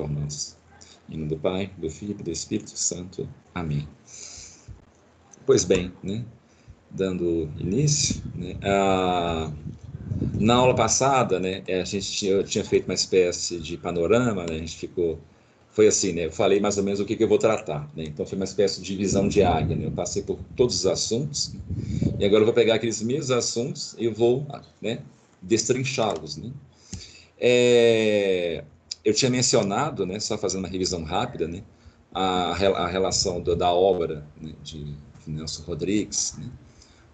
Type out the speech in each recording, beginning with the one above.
nós. Em nome do Pai, do Filho e do Espírito Santo. Amém. Pois bem, né? dando início, né? a... na aula passada, né, a gente tinha, tinha, feito uma espécie de panorama, né, a gente ficou, foi assim, né, eu falei mais ou menos o que, que eu vou tratar, né, então foi uma espécie de visão diária, né, eu passei por todos os assuntos, e agora eu vou pegar aqueles mesmos assuntos e vou, né, destrinchá-los, né. É, eu tinha mencionado, né, só fazendo uma revisão rápida, né, a, a relação do, da obra né, de Nelson Rodrigues né,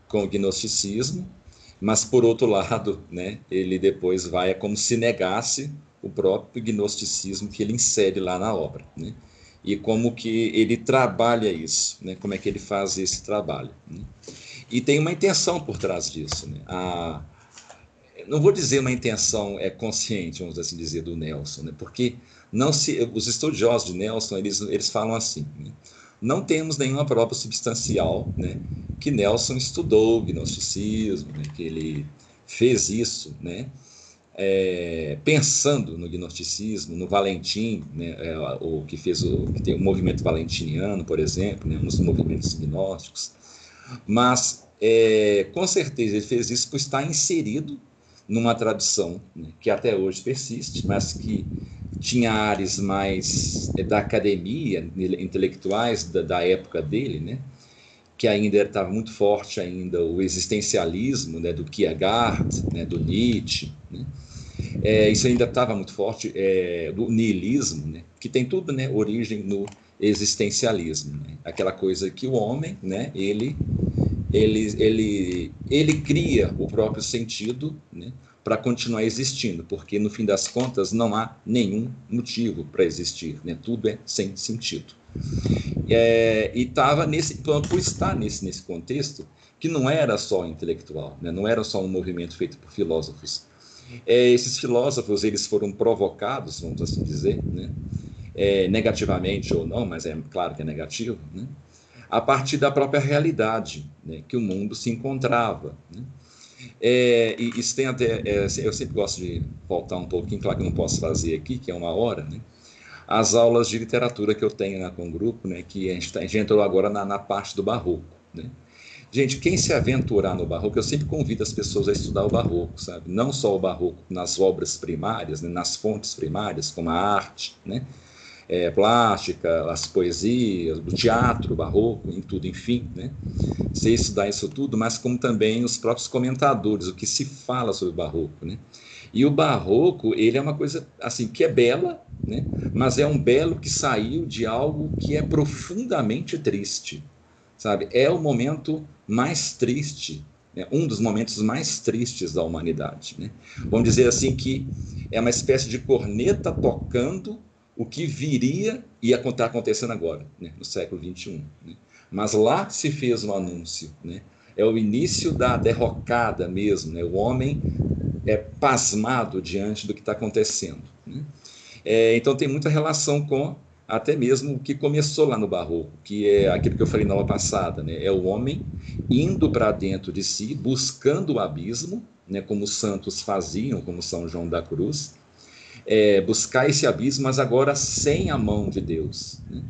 com o gnosticismo, mas por outro lado, né, ele depois vai é como se negasse o próprio gnosticismo que ele insere lá na obra, né, e como que ele trabalha isso, né, como é que ele faz esse trabalho. Né. E tem uma intenção por trás disso, né, a não vou dizer uma intenção é consciente, vamos assim dizer, do Nelson, né? porque não se, os estudiosos de Nelson eles, eles falam assim, né? não temos nenhuma prova substancial né, que Nelson estudou gnosticismo, né, que ele fez isso, né, é, pensando no gnosticismo, no Valentim, né, é, o que fez o que tem o movimento valentiniano, por exemplo, né, nos movimentos gnósticos, mas é, com certeza ele fez isso por estar inserido numa tradição né, que até hoje persiste, mas que tinha áreas mais é, da academia, intelectuais da, da época dele, né, que ainda estava muito forte ainda o existencialismo né, do Kierkegaard, né, do Nietzsche, né, é, isso ainda estava muito forte, é, do niilismo, né, que tem tudo né, origem no existencialismo, né, aquela coisa que o homem, né, ele ele, ele, ele cria o próprio sentido né, para continuar existindo, porque no fim das contas não há nenhum motivo para existir, né, tudo é sem sentido. É, e estava nesse, por estar nesse, nesse contexto, que não era só intelectual, né, não era só um movimento feito por filósofos. É, esses filósofos eles foram provocados, vamos assim dizer, né, é, negativamente ou não, mas é claro que é negativo, né, a partir da própria realidade né, que o mundo se encontrava. Né? É, e isso tem até, é, eu sempre gosto de voltar um pouquinho, claro que não posso fazer aqui, que é uma hora, né? as aulas de literatura que eu tenho né, com o grupo, né, que a gente, tá, a gente entrou agora na, na, parte do barroco. Né? Gente, quem se aventurar no barroco, eu sempre convido as pessoas a estudar o barroco, sabe? Não só o barroco nas obras primárias, né, nas fontes primárias, como a arte, né? É, plástica, as poesias, do teatro barroco, em tudo, enfim, né? Você estudar isso tudo, mas como também os próprios comentadores, o que se fala sobre o barroco, né? E o barroco, ele é uma coisa assim que é bela, né? Mas é um belo que saiu de algo que é profundamente triste, sabe? É o momento mais triste né? um dos momentos mais tristes da humanidade. Né? Vamos dizer assim que é uma espécie de corneta tocando o que viria e está acontecendo agora, né, no século XXI. Né? Mas lá se fez um anúncio, né? é o início da derrocada mesmo, né? o homem é pasmado diante do que está acontecendo. Né? É, então tem muita relação com até mesmo o que começou lá no Barroco, que é aquilo que eu falei na aula passada, né? é o homem indo para dentro de si, buscando o abismo, né? como os santos faziam, como São João da Cruz, é, buscar esse abismo, mas agora sem a mão de Deus. Né?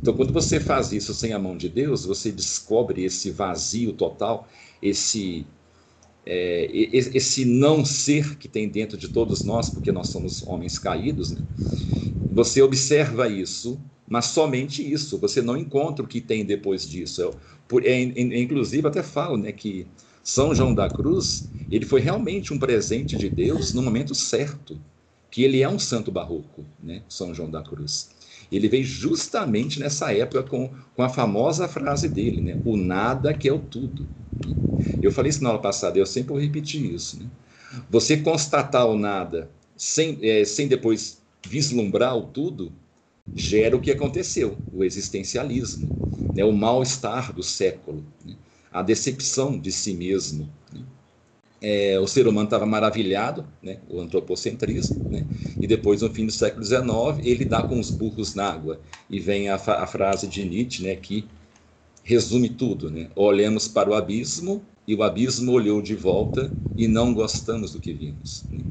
Então, quando você faz isso sem a mão de Deus, você descobre esse vazio total, esse é, esse não ser que tem dentro de todos nós, porque nós somos homens caídos, né? você observa isso, mas somente isso, você não encontra o que tem depois disso. É, é, inclusive, até falo né, que São João da Cruz ele foi realmente um presente de Deus no momento certo que ele é um santo barroco, né? São João da Cruz. Ele veio justamente nessa época com, com a famosa frase dele, né? O nada que é o tudo. Eu falei isso na aula passada, eu sempre vou repetir isso. Né? Você constatar o nada sem, é, sem depois vislumbrar o tudo, gera o que aconteceu, o existencialismo, né? o mal-estar do século, né? a decepção de si mesmo. É, o ser humano estava maravilhado, né, o antropocentrismo, né, e depois, no fim do século XIX, ele dá com os burros na água. E vem a, a frase de Nietzsche, né, que resume tudo. Né, Olhamos para o abismo e o abismo olhou de volta e não gostamos do que vimos. Né?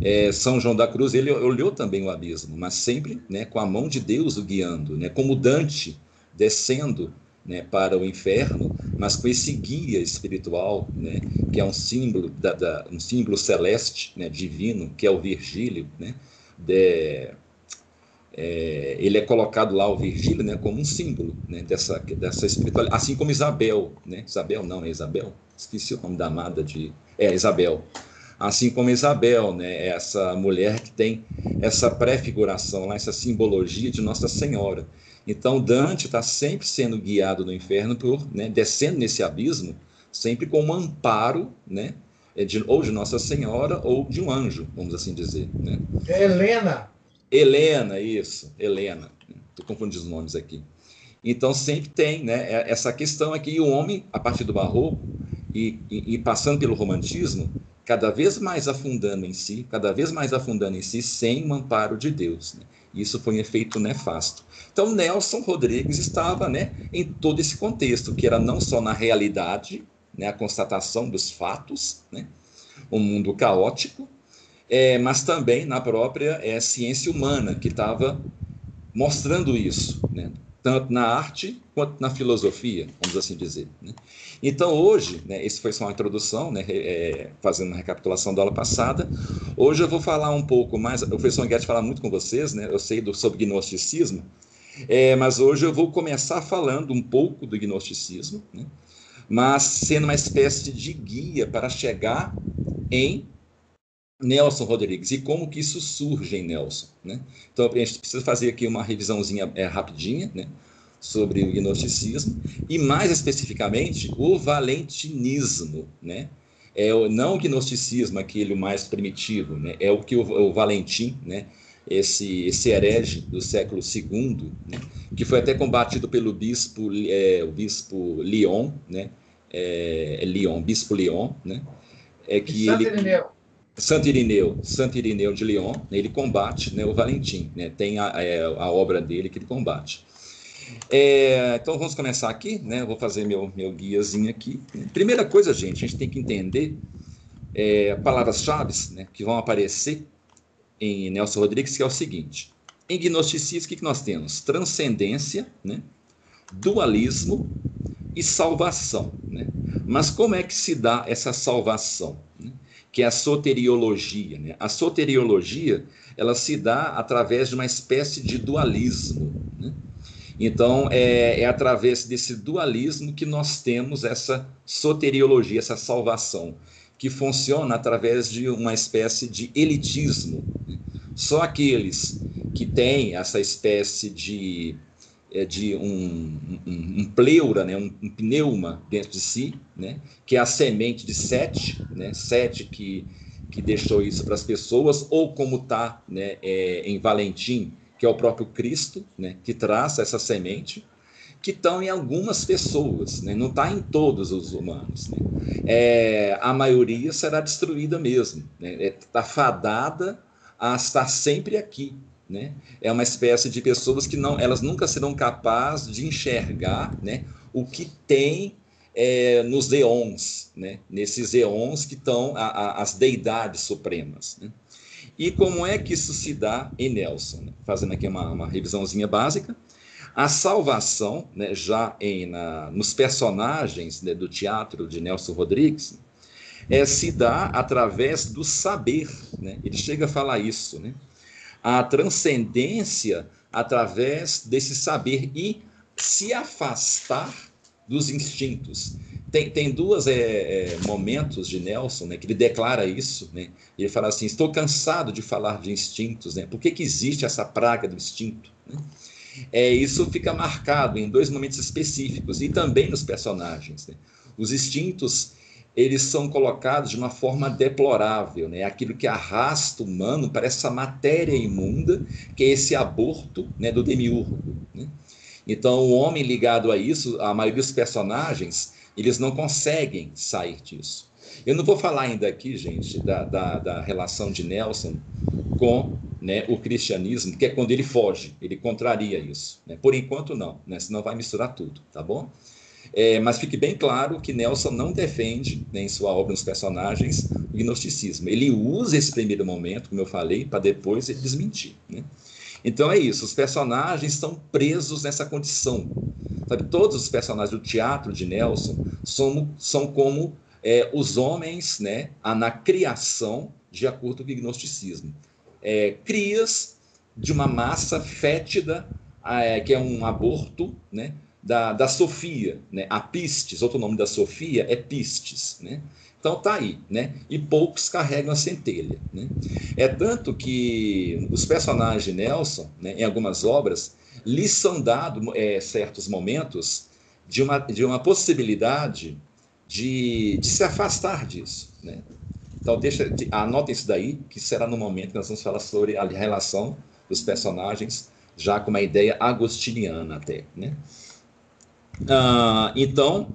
é, São João da Cruz, ele olhou também o abismo, mas sempre né, com a mão de Deus o guiando, né, como Dante descendo né, para o inferno, mas com esse guia espiritual, né, que é um símbolo, da, da, um símbolo celeste, né, divino, que é o Virgílio, né, de, é, ele é colocado lá, o Virgílio, né, como um símbolo né, dessa, dessa espiritualidade, assim como Isabel, né, Isabel não, é Isabel, esqueci o nome da amada de, é Isabel, assim como Isabel, né, essa mulher que tem essa prefiguração, lá, essa simbologia de Nossa Senhora. Então, Dante está sempre sendo guiado no inferno, por, né, descendo nesse abismo, sempre com um amparo, né, é de, ou de Nossa Senhora ou de um anjo, vamos assim dizer. Né? É Helena. Helena, isso, Helena. Estou confundindo os nomes aqui. Então, sempre tem né, é, essa questão aqui, e o homem, a partir do barroco, e, e, e passando pelo romantismo, cada vez mais afundando em si, cada vez mais afundando em si, sem o amparo de Deus. Né? Isso foi um efeito nefasto. Então, Nelson Rodrigues estava né, em todo esse contexto, que era não só na realidade, né, a constatação dos fatos, né, um mundo caótico, é, mas também na própria é, ciência humana, que estava mostrando isso, né, tanto na arte quanto na filosofia, vamos assim dizer. Né? Então, hoje, né, esse foi só uma introdução, né, é, fazendo uma recapitulação da aula passada. Hoje eu vou falar um pouco mais, o professor Guedes fala muito com vocês, né, eu sei do, sobre gnosticismo, é, mas hoje eu vou começar falando um pouco do gnosticismo, né, mas sendo uma espécie de guia para chegar em Nelson Rodrigues e como que isso surge em Nelson, né? Então a gente precisa fazer aqui uma revisãozinha é, rapidinha, né? Sobre o gnosticismo e mais especificamente o valentinismo, né? É o, não o gnosticismo, aquele mais primitivo, né? É o que o, o Valentim, né? Esse, esse herege do século II, né? que foi até combatido pelo bispo, é, o bispo Leon, né? É, é Leon, bispo Leon, né? É que ele Santo Irineu, Santo Irineu de Lyon, né, ele combate né, o Valentim, né, tem a, é, a, obra dele que ele combate. É, então vamos começar aqui, né, vou fazer meu, meu guiazinho aqui. Primeira coisa, gente, a gente tem que entender é, palavras-chave né, que vão aparecer em Nelson Rodrigues, que é o seguinte. Em gnosticismo, o que, que nós temos? Transcendência, né, dualismo e salvação. Né? Mas como é que se dá essa salvação? Né? Que é a soteriologia. Né? A soteriologia ela se dá através de uma espécie de dualismo. Né? Então, é, é, através desse dualismo que nós temos essa soteriologia, essa salvação, que funciona através de uma espécie de elitismo. Né? Só aqueles que têm essa espécie de é, de um, um, um, pleura, né, um, um, pneuma dentro de si, né, que é a semente de Sete, né, Sete que, que deixou isso para as pessoas, ou como está né, é, em Valentim, que é o próprio Cristo, né, que traz essa semente, que estão em algumas pessoas, né, não está em todos os humanos. Né. É, a maioria será destruída mesmo, está né, é, tá fadada a estar sempre aqui, né? É uma espécie de pessoas que não, elas nunca serão capazes de enxergar, né, o que tem é, nos eons, né? Nesses eons que estão as deidades supremas. Né? E como é que isso se dá em Nelson? Né? Fazendo aqui uma, uma revisãozinha básica. A salvação, né, já em, na, nos personagens né, do teatro de Nelson Rodrigues, é, se dá através do saber. Né? Ele chega a falar isso. Né? A transcendência através desse saber e se afastar dos instintos. Tem, tem dois é, é, momentos de Nelson né, que ele declara isso. Né? Ele fala assim: Estou cansado de falar de instintos. Né? Por que, que existe essa praga do instinto? Né? É, isso fica marcado em dois momentos específicos e também nos personagens. Né? Os instintos eles são colocados de uma forma deplorável, né? Aquilo que arrasta o humano para essa matéria imunda, que é esse aborto né, do demiurgo. Né? Então, o homem ligado a isso, a maioria dos personagens, eles não conseguem sair disso. Eu não vou falar ainda aqui, gente, da, da, da relação de Nelson com né, o cristianismo, que é quando ele foge, ele contraria isso. Né? Por enquanto, não, né? senão vai misturar tudo, tá bom? É, mas fique bem claro que Nelson não defende, né, em sua obra, nos personagens, o gnosticismo. Ele usa esse primeiro momento, como eu falei, para depois ele desmentir. Né? Então é isso, os personagens estão presos nessa condição. Sabe, todos os personagens do teatro de Nelson são, são como é, os homens né, na criação de acordo com o gnosticismo. É, crias de uma massa fétida, é, que é um aborto, né, da, da Sofia, né, a Pistes, outro nome da Sofia é Pistes, né? Então tá aí, né? E poucos carregam a centelha, né? É tanto que os personagens de Nelson, né, em algumas obras, lhes são dados é, certos momentos de uma, de uma possibilidade de, de se afastar disso, né? Então deixa, anotem isso daí, que será no momento que nós vamos falar sobre a relação dos personagens, já com uma ideia agostiniana até, né? Ah, então,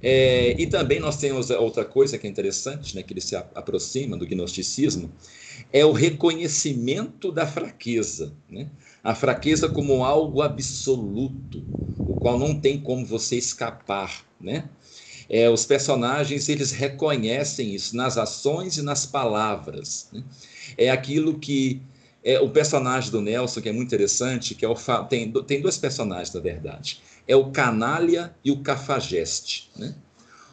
é, e também nós temos outra coisa que é interessante, né, que ele se aproxima do gnosticismo, é o reconhecimento da fraqueza. Né? A fraqueza como algo absoluto, o qual não tem como você escapar. Né? É, os personagens eles reconhecem isso nas ações e nas palavras. Né? É aquilo que é, o personagem do Nelson, que é muito interessante, que é o, tem, tem dois personagens, na verdade é o canalha e o cafajeste. Né?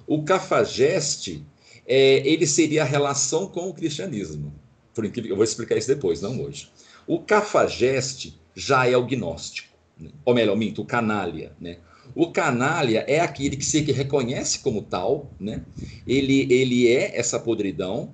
O cafajeste, é, ele seria a relação com o cristianismo. Por incrível, eu vou explicar isso depois, não hoje. O cafajeste já é o gnóstico, né? ou melhor, minto, o canalha, né? O canalha é aquele que se reconhece como tal, né? Ele, ele é essa podridão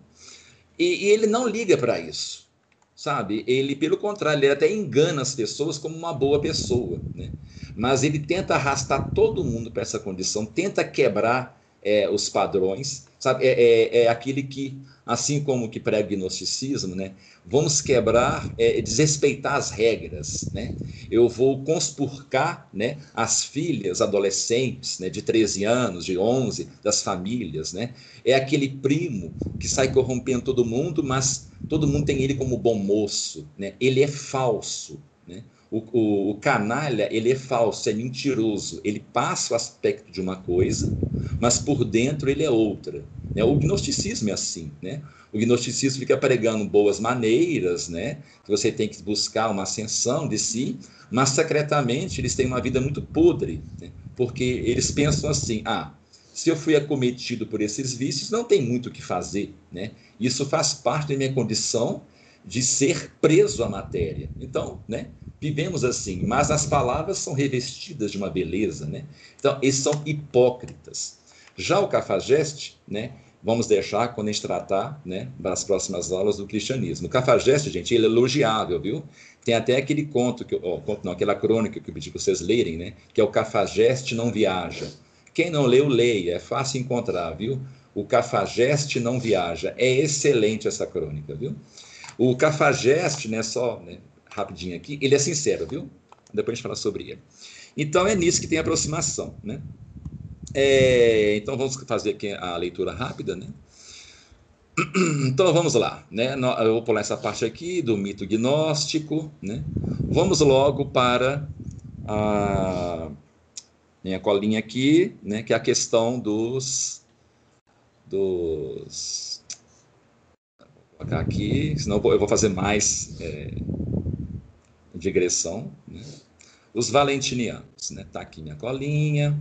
e, e ele não liga para isso, sabe? Ele, pelo contrário, ele até engana as pessoas como uma boa pessoa, né? Mas ele tenta arrastar todo mundo para essa condição, tenta quebrar é, os padrões, sabe? É, é, é, aquele que, assim como que prega o gnosticismo, né? Vamos quebrar, é, desrespeitar as regras, né? Eu vou conspurcar, né? As filhas adolescentes, né? De 13 anos, de 11, das famílias, né? É aquele primo que sai corrompendo todo mundo, mas todo mundo tem ele como bom moço, né? Ele é falso, né? O, o, o, canalha, ele é falso, é mentiroso. Ele passa o aspecto de uma coisa, mas por dentro ele é outra. Né? O gnosticismo é assim, né? O gnosticismo fica pregando boas maneiras, né? Que você tem que buscar uma ascensão de si, mas secretamente eles têm uma vida muito podre, né? porque eles pensam assim: ah, se eu fui acometido por esses vícios, não tem muito o que fazer, né? Isso faz parte da minha condição de ser preso à matéria. Então, né? Vivemos assim, mas as palavras são revestidas de uma beleza, né? Então, eles são hipócritas. Já o cafajeste, né? Vamos deixar quando a gente tratar, né, das próximas aulas do cristianismo. O cafajeste, gente, ele é elogiável, viu? Tem até aquele conto que, oh, conto não, aquela crônica que eu pedi para vocês lerem, né? Que é o cafajeste não viaja. Quem não leu, leia, é fácil encontrar, viu? O cafajeste não viaja. É excelente essa crônica, viu? O cafajeste, né, só né, rapidinho aqui, ele é sincero, viu? Depois a gente fala sobre ele. Então é nisso que tem aproximação, né? É, então vamos fazer aqui a leitura rápida, né? Então vamos lá, né? Eu vou pular essa parte aqui do mito gnóstico, né? Vamos logo para a minha colinha aqui, né? Que é a questão dos dos vou colocar aqui, senão eu vou fazer mais é, digressão, né? Os valentinianos, né? Tá aqui minha colinha.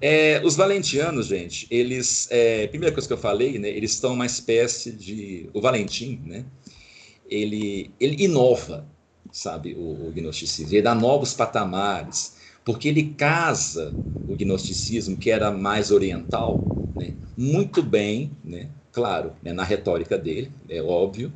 É, os valentianos, gente, eles, é, primeira coisa que eu falei, né? Eles estão uma espécie de, o Valentim, né? Ele, ele inova, sabe, o, o gnosticismo. Ele dá novos patamares, porque ele casa o gnosticismo, que era mais oriental, né? Muito bem, né? Claro, né? na retórica dele, é óbvio,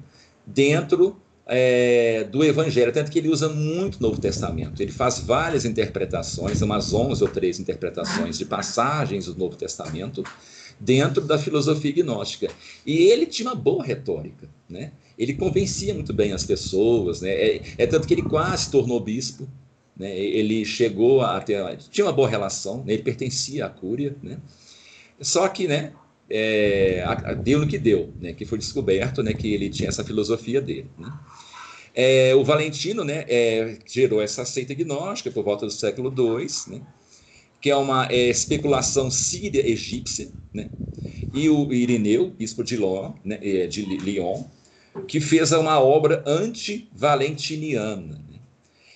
dentro é, do Evangelho, tanto que ele usa muito o Novo Testamento. Ele faz várias interpretações, umas 11 ou 13 interpretações de passagens do Novo Testamento dentro da filosofia gnóstica. E ele tinha uma boa retórica, né? Ele convencia muito bem as pessoas, né? É, é tanto que ele quase tornou bispo, né? Ele chegou a ter, tinha uma boa relação, né? ele pertencia à Cúria, né? Só que, né? é, deu no que deu, né, que foi descoberto né, que ele tinha essa filosofia dele. Né. É, o Valentino né, é, gerou essa seita gnóstica por volta do século II, né, que é uma é, especulação síria-egípcia, né? e o Irineu, bispo de, Ló, né, é, de Lyon, que fez uma obra anti-valentiniana. Né?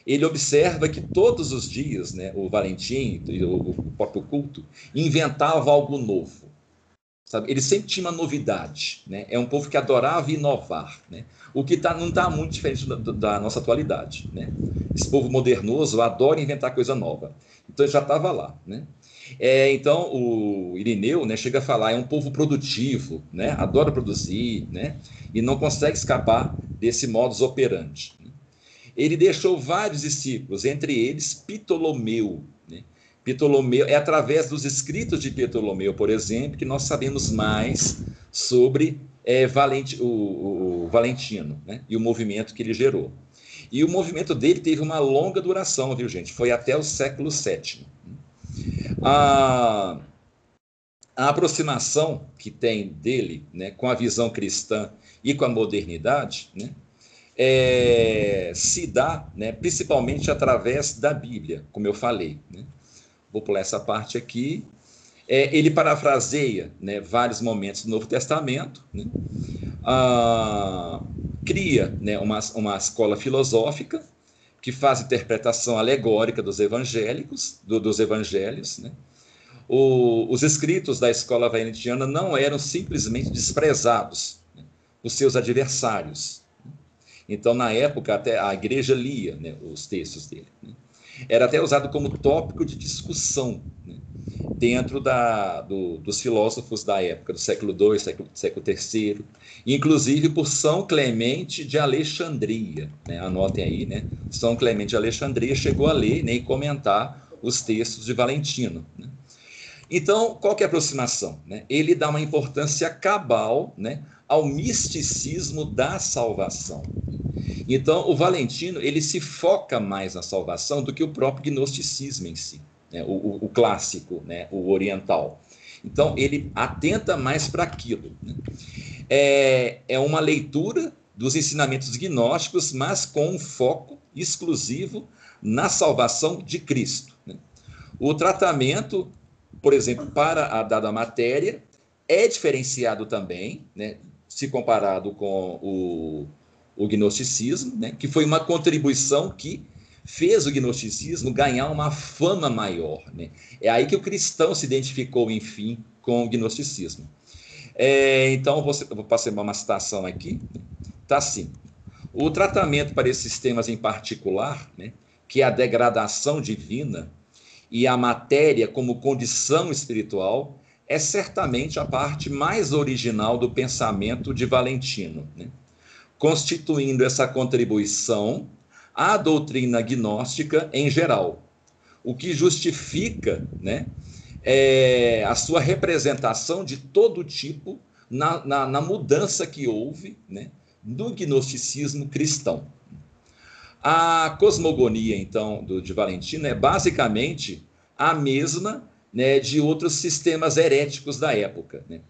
Ele observa que todos os dias né, o Valentim, o, próprio culto, inventava algo novo. Sabe? Ele sempre tinha uma novidade. Né? É um povo que adorava inovar. Né? O que tá, não está muito diferente da, da, nossa atualidade. Né? Esse povo modernoso adora inventar coisa nova. Então ele já estava lá. Né? É, então, o Irineu né, chega a falar, é um povo produtivo, né, adora produzir, né, e não consegue escapar desse modus operandi. Ele deixou vários discípulos, entre eles Ptolomeu. Né. Ptolomeu é através dos escritos de Ptolomeu, por exemplo, que nós sabemos mais sobre é, Valente, o, o, Valentino né, e o movimento que ele gerou. E o movimento dele teve uma longa duração, viu, gente? Foi até o século VII. A, a aproximação que tem dele né, com a visão cristã e com a modernidade né, é, se dá né, principalmente através da Bíblia, como eu falei. Né? Vou pular essa parte aqui. É, ele parafraseia né, vários momentos do Novo Testamento, né? ah, cria né, uma, uma escola filosófica que faz interpretação alegórica dos evangélicos, do, dos evangelhos, né? O, os escritos da escola valentiana não eram simplesmente desprezados né, por seus adversários. Então, na época, até a igreja lia né, os textos dele. Né? Era até usado como tópico de discussão né, dentro da, do, dos filósofos da época, do século II, século, século III, inclusive por São Clemente de Alexandria. Né? Anotem aí, né? São Clemente de Alexandria chegou a ler né, e comentar os textos de Valentino. Né? Então, qual que é a aproximação? Né? Ele dá uma importância cabal né, ao misticismo da salvação. Então, o Valentino ele se foca mais na salvação do que o próprio gnosticismo em si, né? o, o, clássico, né? o oriental. Então, ele atenta mais para aquilo. Né? É, é uma leitura dos ensinamentos gnósticos, mas com um foco exclusivo na salvação de Cristo. Né? O tratamento, por exemplo, para a dada matéria, é diferenciado também, né? se comparado com o o gnosticismo, né, que foi uma contribuição que fez o gnosticismo ganhar uma fama maior. Né? É aí que o cristão se identificou, enfim, com o gnosticismo. É, então, vou, vou passar uma citação aqui. Está assim. O tratamento para esses temas em particular, né, que é a degradação divina e a matéria como condição espiritual, é certamente a parte mais original do pensamento de Valentino. Né? constituindo essa contribuição à doutrina gnóstica em geral, o que justifica né, é, a sua representação de todo tipo na, na, na mudança que houve né, no gnosticismo cristão. A cosmogonia, então, do, de Valentino é basicamente a mesma né, de outros sistemas heréticos da época. Né?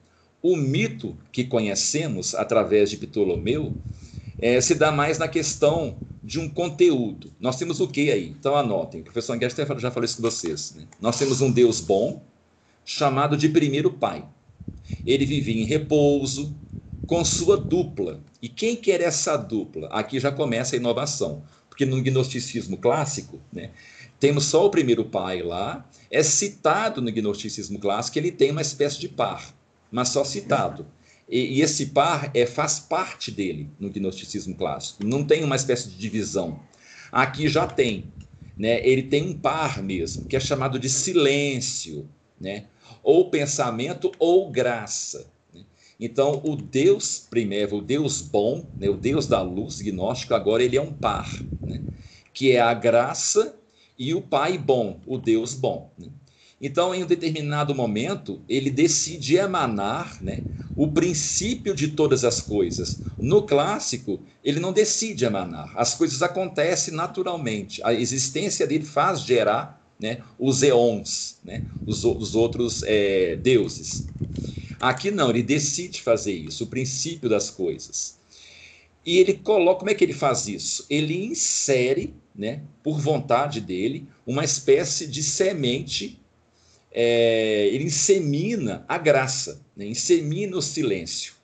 O mito que conhecemos através de Ptolomeu é, se dá mais na questão de um conteúdo. Nós temos o que aí? Então anotem, o professor Anguete já falou isso com vocês. Né? Nós temos um Deus bom, chamado de primeiro pai. Ele vivia em repouso, com sua dupla. E quem quer essa dupla? Aqui já começa a inovação, porque no gnosticismo clássico, né, temos só o primeiro pai lá, é citado no gnosticismo clássico ele tem uma espécie de par mas só citado. E, e esse par é, faz parte dele no gnosticismo clássico. Não tem uma espécie de divisão. Aqui já tem. Né? Ele tem um par mesmo, que é chamado de silêncio, né? ou pensamento ou graça. Né? Então, o Deus primeiro, o Deus bom, né? o Deus da luz gnóstico, agora ele é um par, né? que é a graça e o Pai bom, o Deus bom. Né? Então, em um determinado momento, ele decide emanar né, o princípio de todas as coisas. No clássico, ele não decide emanar, as coisas acontecem naturalmente. A existência dele faz gerar né, os eons, né, os, os outros é, deuses. Aqui não, ele decide fazer isso, o princípio das coisas. E ele coloca, como é que ele faz isso? Ele insere, né, por vontade dele, uma espécie de semente é, ele insemina a graça, né? insemina o silêncio.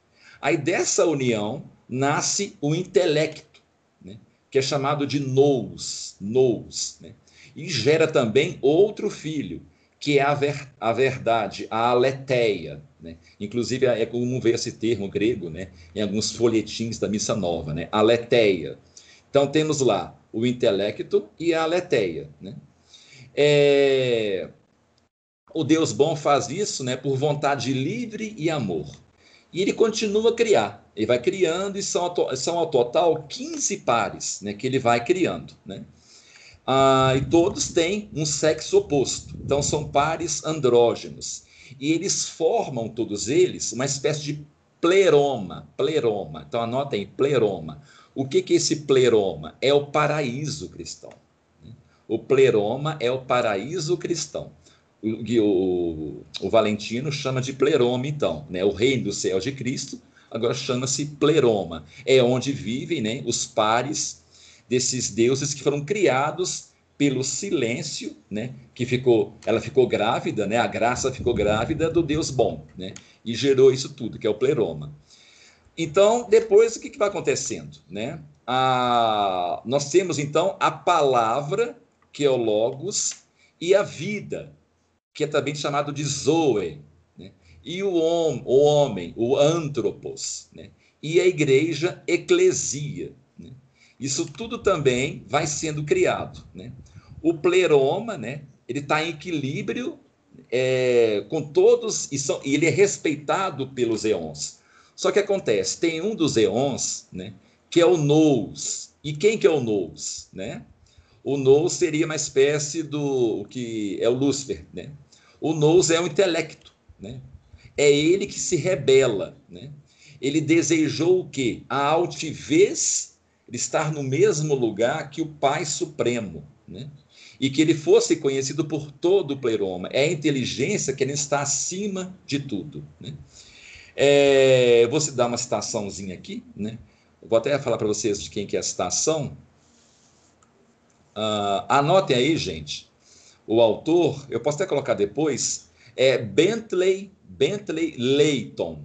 Aí dessa união nasce o intelecto, né? que é chamado de nous, nous, né? e gera também outro filho, que é a, ver, a verdade, a aletheia. Né? Inclusive, é como vê esse termo grego né? em alguns folhetins da Missa Nova, né? aletheia. Então, temos lá o intelecto e a aletheia. Né? É... O Deus bom faz isso né, por vontade livre e amor. E ele continua a criar. Ele vai criando e são, são ao total 15 pares né, que ele vai criando. Né? Ah, e todos têm um sexo oposto. Então são pares andrógenos. E eles formam, todos eles, uma espécie de pleroma. Pleroma. Então anotem, pleroma. O que, que é esse pleroma? É o paraíso cristão. Né? O pleroma é o paraíso cristão. O, o, o Valentino chama de pleroma, então, né? o reino do céu de Cristo, agora chama-se pleroma. É onde vivem né, os pares desses deuses que foram criados pelo silêncio, né, que ficou, ela ficou grávida, né, a graça ficou grávida do Deus bom, né, e gerou isso tudo, que é o pleroma. Então, depois o que, que vai acontecendo, né? A, nós temos então a palavra, que é o logos, e a vida, que é também chamado de zoe, né? e o, hom, o homem, o antropos, né? e a igreja, eclesia, isso tudo também vai sendo criado. Né? O pleroma, né, ele está em equilíbrio é, com todos, e, são, e ele é respeitado pelos eons. Só que acontece, tem um dos eons, né, que é o nous. E quem que é o nous? Né? O nous seria uma espécie do que é o Lúcifer. Né? O nous é o intelecto. Né? É ele que se rebela. Né? Ele desejou o quê? A altivez estar no mesmo lugar que o Pai Supremo, né? E que ele fosse conhecido por todo o pleroma. É a inteligência que ele está acima de tudo, né? É, vou dar uma citaçãozinha aqui, né? Vou até falar para vocês de quem que é a citação. Uh, anotem aí, gente. O autor, eu posso até colocar depois, é Bentley, Bentley Layton.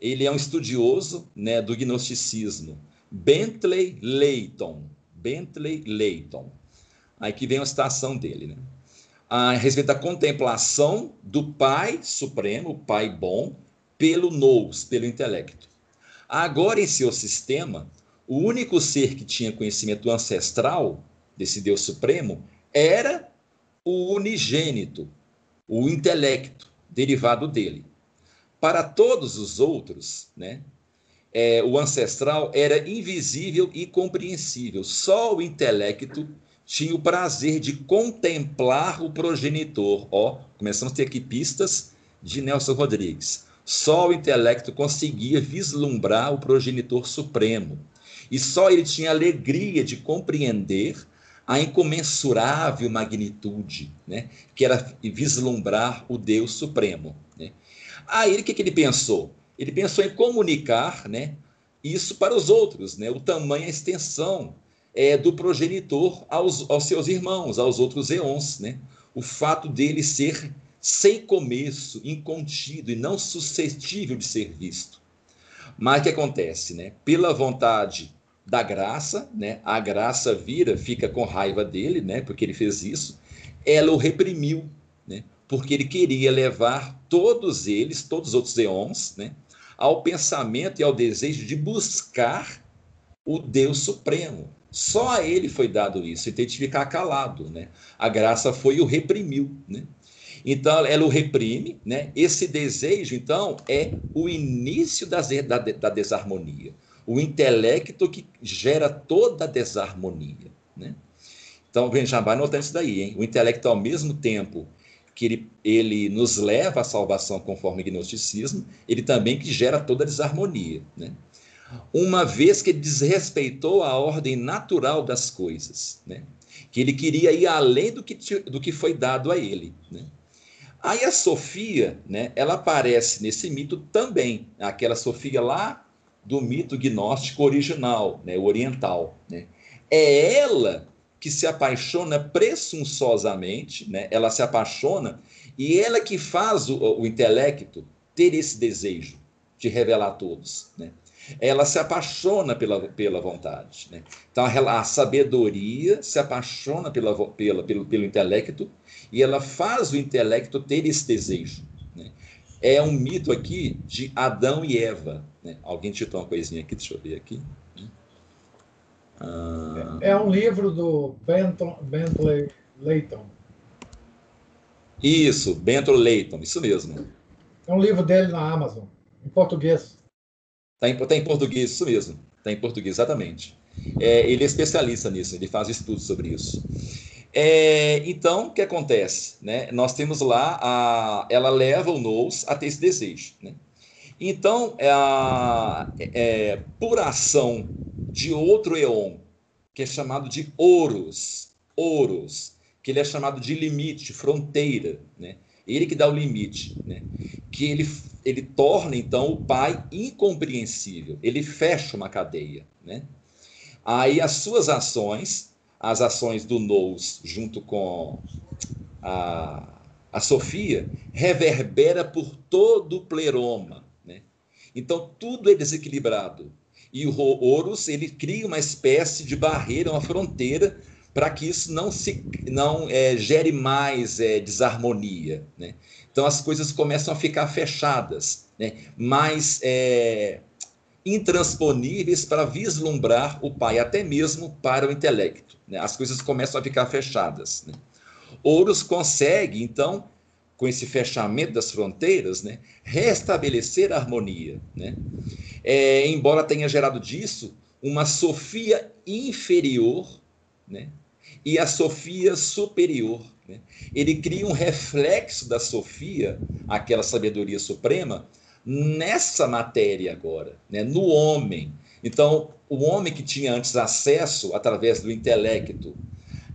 Ele é um estudioso né, do gnosticismo. Bentley Layton. Bentley Layton. Aí que vem a citação dele, né? A respeito da contemplação do Pai Supremo, o Pai bom, pelo nous, pelo intelecto. Agora, em seu sistema, o único ser que tinha conhecimento ancestral desse Deus Supremo era o unigênito, o intelecto derivado dele. Para todos os outros, né, é, o ancestral era invisível e compreensível. Só o intelecto tinha o prazer de contemplar o progenitor. Ó, começamos a ter aqui pistas de Nelson Rodrigues. Só o intelecto conseguia vislumbrar o progenitor supremo. E só ele tinha alegria de compreender a incomensurável magnitude, né? que era vislumbrar o Deus Supremo. Né? Aí o que, que ele pensou? ele pensou em comunicar né, isso para os outros, né, o tamanho, a extensão é, do progenitor aos, aos seus irmãos, aos outros eons. Né, o fato dele ser sem começo, incontido e não suscetível de ser visto. Mas o que acontece? Né? Pela vontade da graça, né? a graça vira, fica com raiva dele, né? porque ele fez isso, ela o reprimiu, né? porque ele queria levar todos eles, todos os outros eons, né? ao pensamento e ao desejo de buscar o Deus Supremo. Só a ele foi dado isso, e tem que ficar calado, né? A graça foi e o reprimiu, né? Então, ela o reprime, né? Esse desejo, então, é o início da, da desarmonia. O intelecto que gera toda a desarmonia, né? Então, Benjamin vai notar isso daí, hein? O intelecto, ao mesmo tempo que ele, ele nos leva à salvação conforme o gnosticismo, ele também que gera toda a desarmonia. Né? Uma vez que ele desrespeitou a ordem natural das coisas, né? que ele queria ir além do que, do que foi dado a ele. Né? Aí a Sofia, né, ela aparece nesse mito também, aquela Sofia lá do mito gnóstico original, né, oriental. Né? É ela que se apaixona presunçosamente, né? ela se apaixona e ela que faz o, o intelecto ter esse desejo de revelar a todos. Né? Ela se apaixona pela, pela vontade. Né? Então, a, a sabedoria se apaixona pela, pela, pelo, pelo intelecto e ela faz o intelecto ter esse desejo. É um mito aqui de Adão e Eva. Né? Alguém citou uma coisinha aqui, deixa eu ver aqui. Ah... É um livro do Benton, Bentley Leighton. Isso, Bentley Leighton, isso mesmo. É um livro dele na Amazon, em português. Está em, tá em português, isso mesmo. Está em português, exatamente. É, ele é especialista nisso, ele faz estudos sobre isso. É, então, o que acontece? Né? Nós temos lá, a, ela leva o Nous a ter esse desejo. Né? Então, é, é, por ação de outro Eon, que é chamado de Horus, Horus, que ele é chamado de limite, fronteira, né? Ele que dá o limite, né? Que ele, ele torna, então, o pai incompreensível, ele fecha uma cadeia, né? Aí as suas ações, as ações do Nous junto com a, a Sofia, reverbera por todo o pleroma, né? Então, tudo é desequilibrado. E o Horus, ele cria uma espécie de barreira, uma fronteira para que isso não se não é, gere mais é, desarmonia. Né? Então as coisas começam a ficar fechadas, né? mais é, intransponíveis para vislumbrar o pai, até mesmo para o intelecto. Né? As coisas começam a ficar fechadas. Né? Ouros consegue, então, com esse fechamento das fronteiras, né, restabelecer a harmonia. Né? É, embora tenha gerado disso uma Sofia inferior né, e a Sofia superior. Né? Ele cria um reflexo da Sofia, aquela sabedoria suprema, nessa matéria agora, né? no homem. Então, o homem que tinha antes acesso, através do intelecto,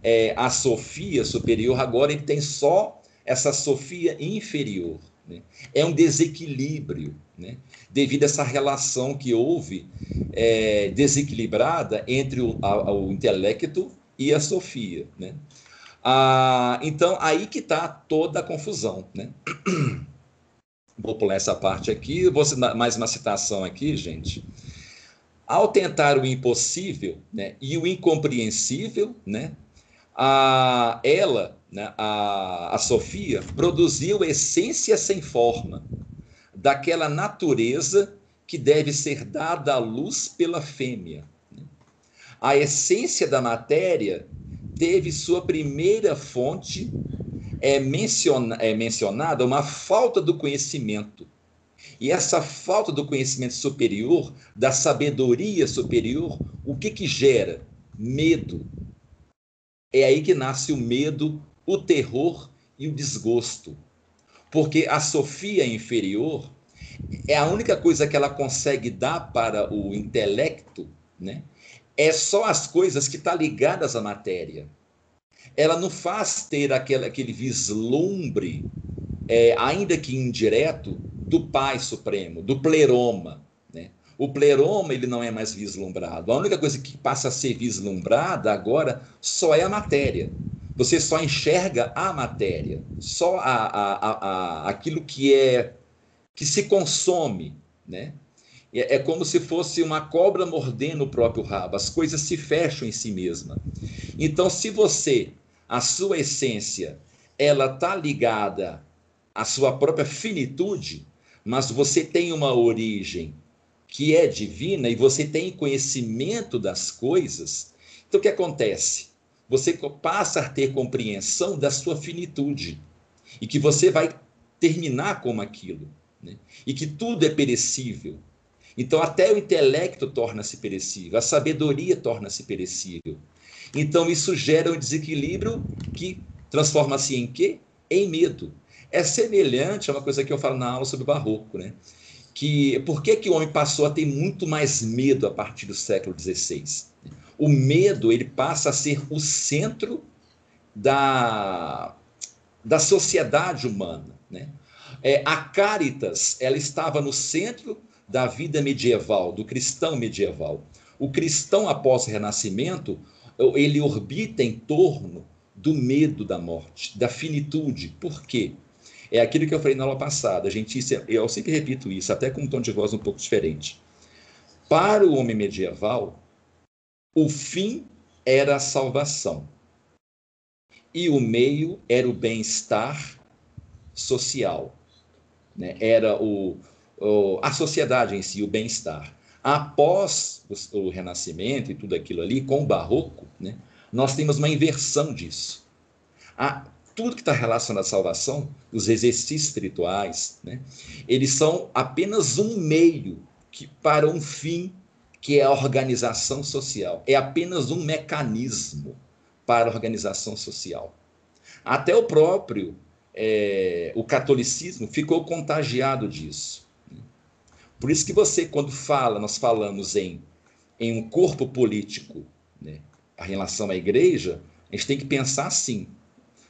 é, à Sofia superior, agora ele tem só essa Sofia inferior. Né? É um desequilíbrio, né? devido a essa relação que houve é, desequilibrada entre o, a, o intelecto e a Sofia, né? Ah, então, aí que está toda a confusão, né? Vou pular essa parte aqui, vou mais uma citação aqui, gente. Ao tentar o impossível né, e o incompreensível, né, a, ela, né, a, a Sofia, produziu essência sem forma, daquela natureza que deve ser dada à luz pela fêmea a essência da matéria teve sua primeira fonte é, menciona, é mencionada uma falta do conhecimento. E essa falta do conhecimento superior, da sabedoria superior, o que que gera? Medo. É aí que nasce o medo, o terror e o desgosto. Porque a Sofia inferior é a única coisa que ela consegue dar para o intelecto, né? é só as coisas que estão tá ligadas à matéria. Ela não faz ter aquele, aquele vislumbre, é, ainda que indireto, do Pai Supremo, do pleroma. Né? O pleroma ele não é mais vislumbrado. A única coisa que passa a ser vislumbrada agora só é a matéria. Você só enxerga a matéria, só a, a, a, a aquilo que é que se consome, né? É, é como se fosse uma cobra mordendo o próprio rabo. As coisas se fecham em si mesma. Então, se você, a sua essência, ela está ligada à sua própria finitude, mas você tem uma origem que é divina e você tem conhecimento das coisas, então o que acontece? Você passa a ter compreensão da sua finitude e que você vai terminar como aquilo, né? e que tudo é perecível, então, até o intelecto torna-se perecível, a sabedoria torna-se perecível. Então, isso gera um desequilíbrio que transforma-se em quê? Em medo. É semelhante a uma coisa que eu falo na aula sobre o barroco, né? Que por que, que o homem passou a ter muito mais medo a partir do século XVI? O medo ele passa a ser o centro da, da sociedade humana, né? É, a Caritas ela estava no centro da vida medieval, do cristão medieval. O cristão após o Renascimento, ele orbita em torno do medo da morte, da finitude. Por quê? É aquilo que eu falei na aula passada. A gente, eu sempre repito isso, até com um tom de voz um pouco diferente. Para o homem medieval, o fim era a salvação e o meio era o bem-estar social. Né? Era o, o, a sociedade em si, o bem-estar. Após o, Renascimento e tudo aquilo ali, com o Barroco, né? nós temos uma inversão disso. A, tudo que está relacionado à salvação, os exercícios espirituais, né? eles são apenas um meio que, para um fim que é a organização social. É apenas um mecanismo para a organização social. Até o próprio é, o catolicismo ficou contagiado disso. Por isso que você, quando fala, nós falamos em, em um corpo político, né, a relação à igreja, a gente tem que pensar assim.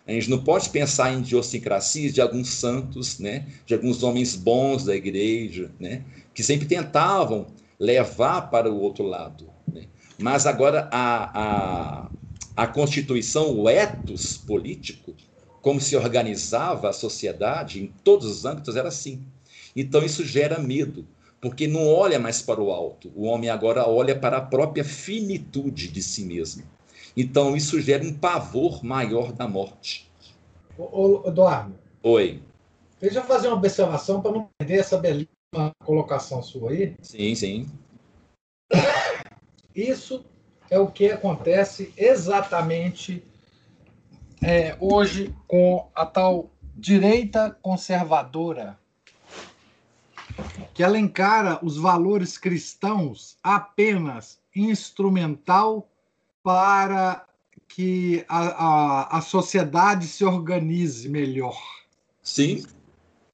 A gente não pode pensar em idiosincrasias de alguns santos, né, de alguns homens bons da igreja, né, que sempre tentavam levar para o outro lado. Né? Mas agora a, a, a Constituição, o etos político, como se organizava a sociedade em todos os âmbitos, era assim. Então isso gera medo, porque não olha mais para o alto, o homem agora olha para a própria finitude de si mesmo. Então isso gera um pavor maior da morte. Ô, ô, Eduardo. Oi. Deixa eu fazer uma observação para não perder essa belíssima colocação sua aí. Sim, sim. Isso é o que acontece exatamente é, hoje com a tal direita conservadora, que ela encara os valores cristãos apenas instrumental para que a, a, a sociedade se organize melhor. Sim,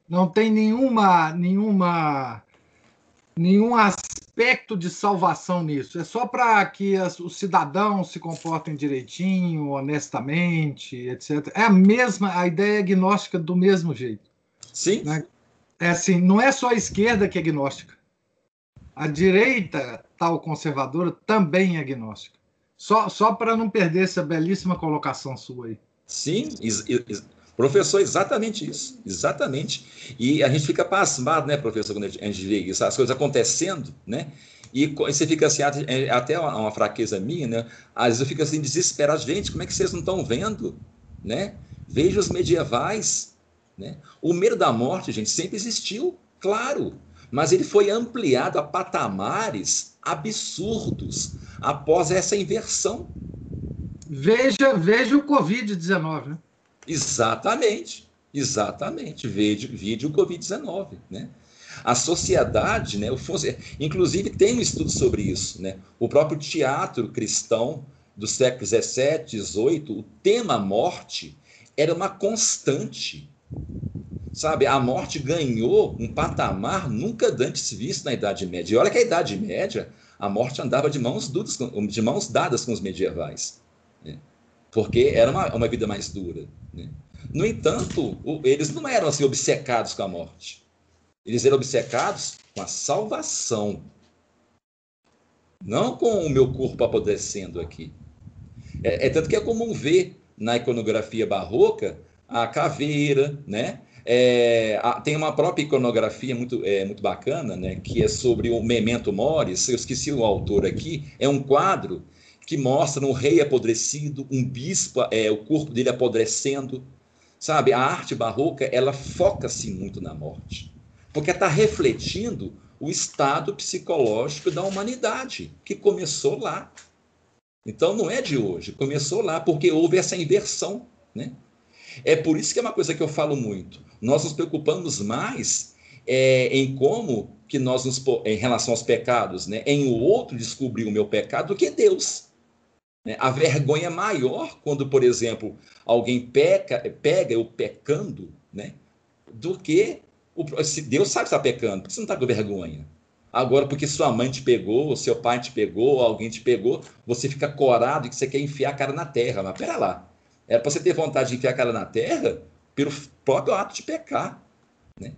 não tem nenhuma, nenhuma, nenhum aspecto de salvação nisso. É só para que as, os cidadãos se comportem direitinho, honestamente, etc. É a mesma, a ideia agnóstica do mesmo jeito. Sim. Né? É assim, não é só a esquerda que é agnóstica. A direita, tal conservadora, também é agnóstica. Só, só para não perder essa belíssima colocação sua aí. Sim, Professor, exatamente isso, exatamente. E a gente fica pasmado, né, professor, quando a gente vê isso, as coisas acontecendo, né? E você fica assim, é até uma fraqueza minha, né? Às vezes eu fico assim desesperado, gente, como é que vocês não estão vendo, né? Veja os medievais, né? O medo da morte, gente, sempre existiu, claro, mas ele foi ampliado a patamares absurdos após essa inversão. Veja, veja o Covid-19, né? Exatamente, exatamente. Vídeo, vídeo Covid-19, né? A sociedade, né, inclusive tem um estudo sobre isso, né? O próprio teatro cristão do século XVII, XVIII, o tema morte era uma constante, sabe? A morte ganhou um patamar nunca antes visto na Idade Média. E olha que a Idade Média, a morte andava de mãos, duras, de mãos dadas com os medievais. Né? porque era uma, uma vida mais dura. Né? No entanto, o, eles não eram assim obcecados com a morte. Eles eram obcecados com a salvação, não com o meu corpo apodrecendo aqui. É, é tanto que é comum ver na iconografia barroca a caveira, né? É, a, tem uma própria iconografia muito, é, muito bacana, né? Que é sobre o Memento Mori. Eu esqueci o autor aqui. É um quadro que mostra um rei apodrecido, um bispo, é, o corpo dele apodrecendo. Sabe, a arte barroca, ela foca-se muito na morte, porque está refletindo o estado psicológico da humanidade, que começou lá. Então não é de hoje, começou lá, porque houve essa inversão. Né? É por isso que é uma coisa que eu falo muito. Nós nos preocupamos mais é, em como que nós nos, em relação aos pecados, né, em o outro descobrir o meu pecado do que Deus. Né? A vergonha é maior quando, por exemplo, alguém peca, pega eu pecando, né? do que o, se Deus sabe que está pecando, por que você não está com vergonha? Agora, porque sua mãe te pegou, seu pai te pegou, alguém te pegou, você fica corado e que você quer enfiar a cara na terra. Mas pera lá, é para você ter vontade de enfiar a cara na terra pelo próprio ato de pecar. Né?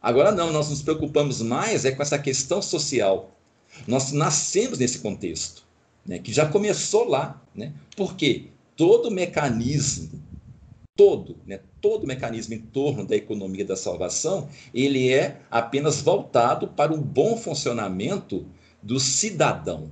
Agora não, nós nos preocupamos mais é com essa questão social. Nós nascemos nesse contexto. né, que já começou lá, né? Porque todo mecanismo, todo, né, todo mecanismo em torno da economia da salvação, ele é apenas voltado para o bom funcionamento do cidadão.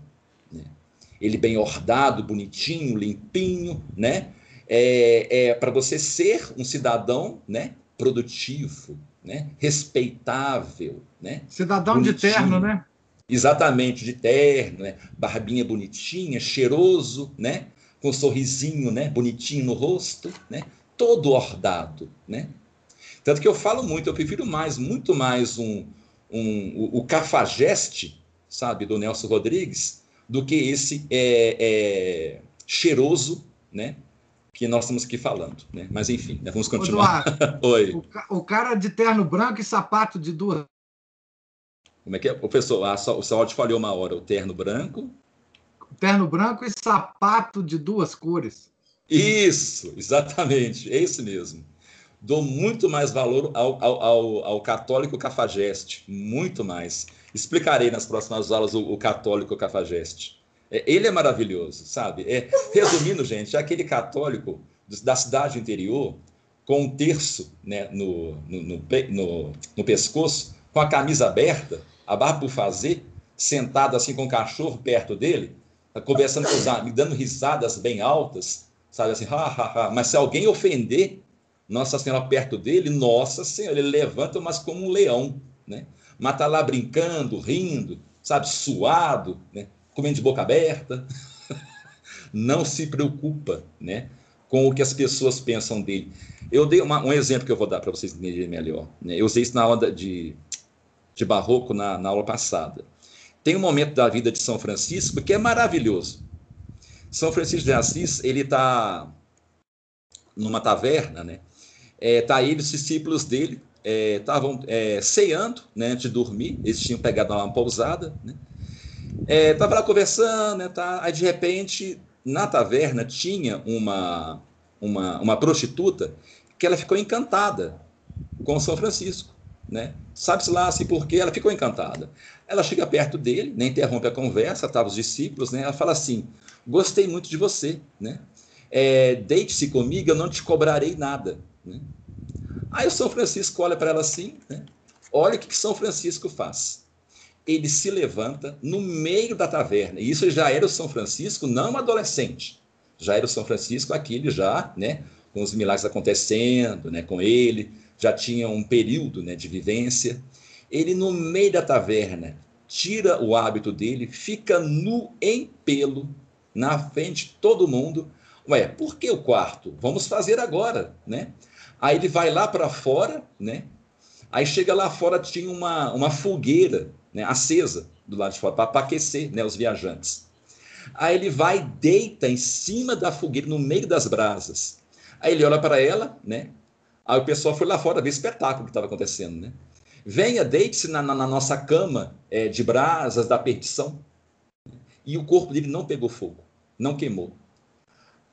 Ele bem ordado, bonitinho, limpinho, né? É, é para você ser um cidadão, né? Produtivo, né? Respeitável, né? Cidadão bonitinho. de terno, né? Exatamente, de terno, né? Barbinha bonitinha, cheiroso, né? Com um sorrisinho, né? Bonitinho no rosto, né? Todo ordado, né? Tanto que eu falo muito, eu prefiro mais, muito mais um, um, o, o cafajeste, sabe, do Nelson Rodrigues, do que esse é, é, cheiroso, né? Que nós estamos aqui falando, né? Mas enfim, né, vamos continuar. Eduardo, Oi. O, o, cara de terno branco e sapato de duas. Como é que é? Professor, o seu áudio falhou uma hora. O terno branco. Terno branco e sapato de duas cores. Isso, exatamente, é isso mesmo. Dou muito mais valor ao, ao, ao, ao católico cafajeste, muito mais. Explicarei nas próximas aulas o, o católico cafajeste. É, ele é maravilhoso, sabe? É, resumindo, gente, é aquele católico da cidade interior com um terço né, no, no, no, no, no pescoço, com a camisa aberta, a barba por fazer, sentado assim com o cachorro perto dele, tá conversando com os amigos, dando risadas bem altas, sabe assim, ha, ha, ha. mas se alguém ofender Nossa Senhora perto dele, Nossa Senhora, ele levanta, mas como um leão, né? Mas está lá brincando, rindo, sabe, suado, né? comendo de boca aberta. Não se preocupa né? com o que as pessoas pensam dele. Eu dei uma, um exemplo que eu vou dar para vocês entenderem melhor. Né? Eu usei isso na aula de, de barroco na, na aula passada. Tem um momento da vida de São Francisco que é maravilhoso. São Francisco de Assis, ele está numa taverna, né? É, tá ele, os discípulos dele, estavam é, é, ceando né, antes de dormir, eles tinham pegado uma pousada, né? É, lá conversando, né, tá, aí de repente, na taverna tinha uma, uma, uma prostituta que ela ficou encantada com São Francisco. Né? Sabe-se lá assim por quê? Ela ficou encantada. Ela chega perto dele, né, interrompe a conversa, estavam os discípulos, né? ela fala assim: Gostei muito de você, né? É, Deite-se comigo, eu não te cobrarei nada. Né? Aí o São Francisco olha para ela assim, né? olha o que São Francisco faz. Ele se levanta no meio da taverna. E isso já era o São Francisco, não adolescente. Já era o São Francisco aquele já, né? Com os milagres acontecendo, né? Com ele, já tinha um período, né? De vivência. Ele no meio da taverna tira o hábito dele, fica nu em pelo na frente de todo mundo. Ué, por que o quarto? Vamos fazer agora, né? Aí ele vai lá para fora, né? Aí chega lá fora, tinha uma, uma fogueira né, acesa do lado de fora, para aquecer né, os viajantes. Aí ele vai deita em cima da fogueira, no meio das brasas. Aí ele olha para ela, né? Aí o pessoal foi lá fora ver o espetáculo que estava acontecendo, né? Venha, deite-se na, na, na, nossa cama é, de brasas da perdição. E o corpo dele não pegou fogo, não queimou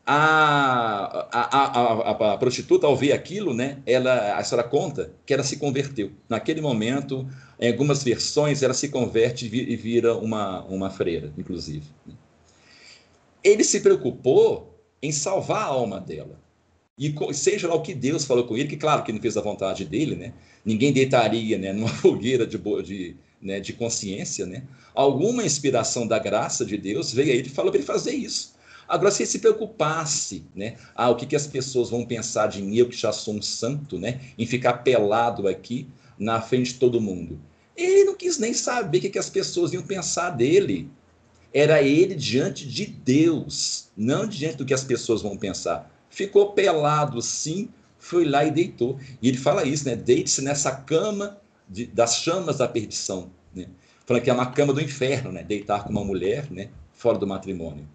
a, a, a, a, prostituta, ao ver aquilo, né, ela, a senhora conta que ela se converteu. Naquele momento, em algumas versões, ela se converte e vira uma, uma freira, inclusive. Né. Ele se preocupou em salvar a alma dela. E seja lá o que Deus falou com ele, que claro que não fez a vontade dele, né? Ninguém deitaria né, numa fogueira de, de, né, de consciência, né? Alguma inspiração da graça de Deus veio a ele e falou para ele fazer isso. Agora, se ele se preocupasse, né? Ah, o que, que as pessoas vão pensar de mim, eu que já sou um santo, né? Em ficar pelado aqui na frente de todo mundo. Ele não quis nem saber o que, que as pessoas iam pensar dele. Era ele diante de Deus, não diante do que as pessoas vão pensar. Ficou pelado sim, foi lá e deitou. E ele fala isso, né? Deite-se nessa cama de, das chamas da perdição. Né? Falando que é uma cama do inferno, né? Deitar com uma mulher, né? Fora do matrimônio.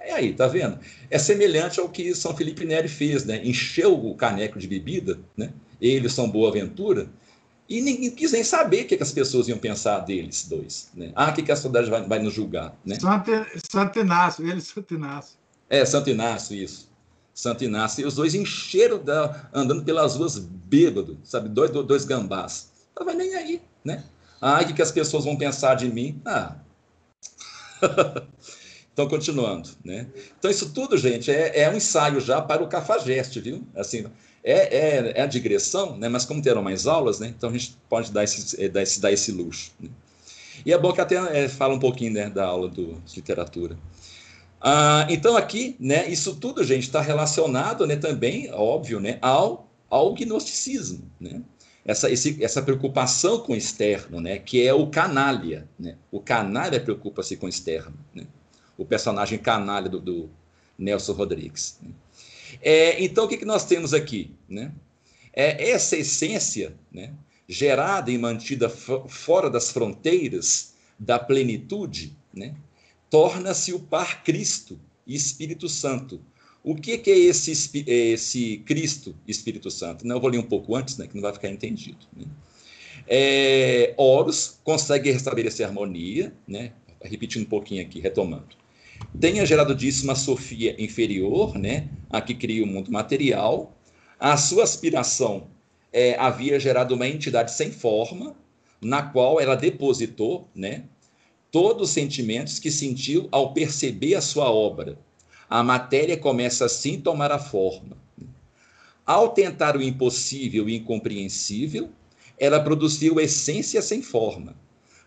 É aí, tá vendo? É semelhante ao que São Felipe Neri fez, né? Encheu o caneco de bebida, né? Ele São Boaventura, e ninguém quis nem saber o que, que, as pessoas iam pensar deles dois. Né? Ah, o que, que a sociedade vai, vai nos julgar? Né? Santo, Santo Inácio, ele Santo Inácio. É, Santo Inácio, isso. Santo Inácio. E os dois encheram, da, andando pelas ruas bêbado, sabe? Dois, dois gambás. Não vai nem aí, né? Ah, o que, que as pessoas vão pensar de mim? Ah. Então, continuando, né? Então, isso tudo, gente, é, é um ensaio já para o cafajeste, viu? Assim, é, é, é a digressão, né? Mas como terão mais aulas, né? Então, a gente pode dar esse, é, dar esse, dar esse luxo. Né? E é bom que até é, fala um pouquinho né, da aula do, de literatura. Ah, então, aqui, né? Isso tudo, gente, está relacionado, né? Também, óbvio, né? Ao, ao gnosticismo, né? essa, esse, essa preocupação com o externo, né, que é o canalha. Né? O canalha preocupa-se com o externo. Né? O personagem canalha do, do Nelson Rodrigues. Né? É, então, o que, que nós temos aqui? Né? É essa essência né, gerada e mantida fora das fronteiras da plenitude, né, torna-se o par Cristo e Espírito Santo, o que, que é esse, esse Cristo Espírito Santo? Não, eu vou ler um pouco antes, né, que não vai ficar entendido. Né? É, Horus consegue restabelecer harmonia, né? repetindo um pouquinho aqui, retomando. Tenha gerado disso uma Sofia inferior, né? a que cria o mundo material. A sua aspiração é, havia gerado uma entidade sem forma, na qual ela depositou né, todos os sentimentos que sentiu ao perceber a sua obra a matéria começa assim tomar a forma. Ao tentar o impossível e incompreensível, ela produziu essência sem forma,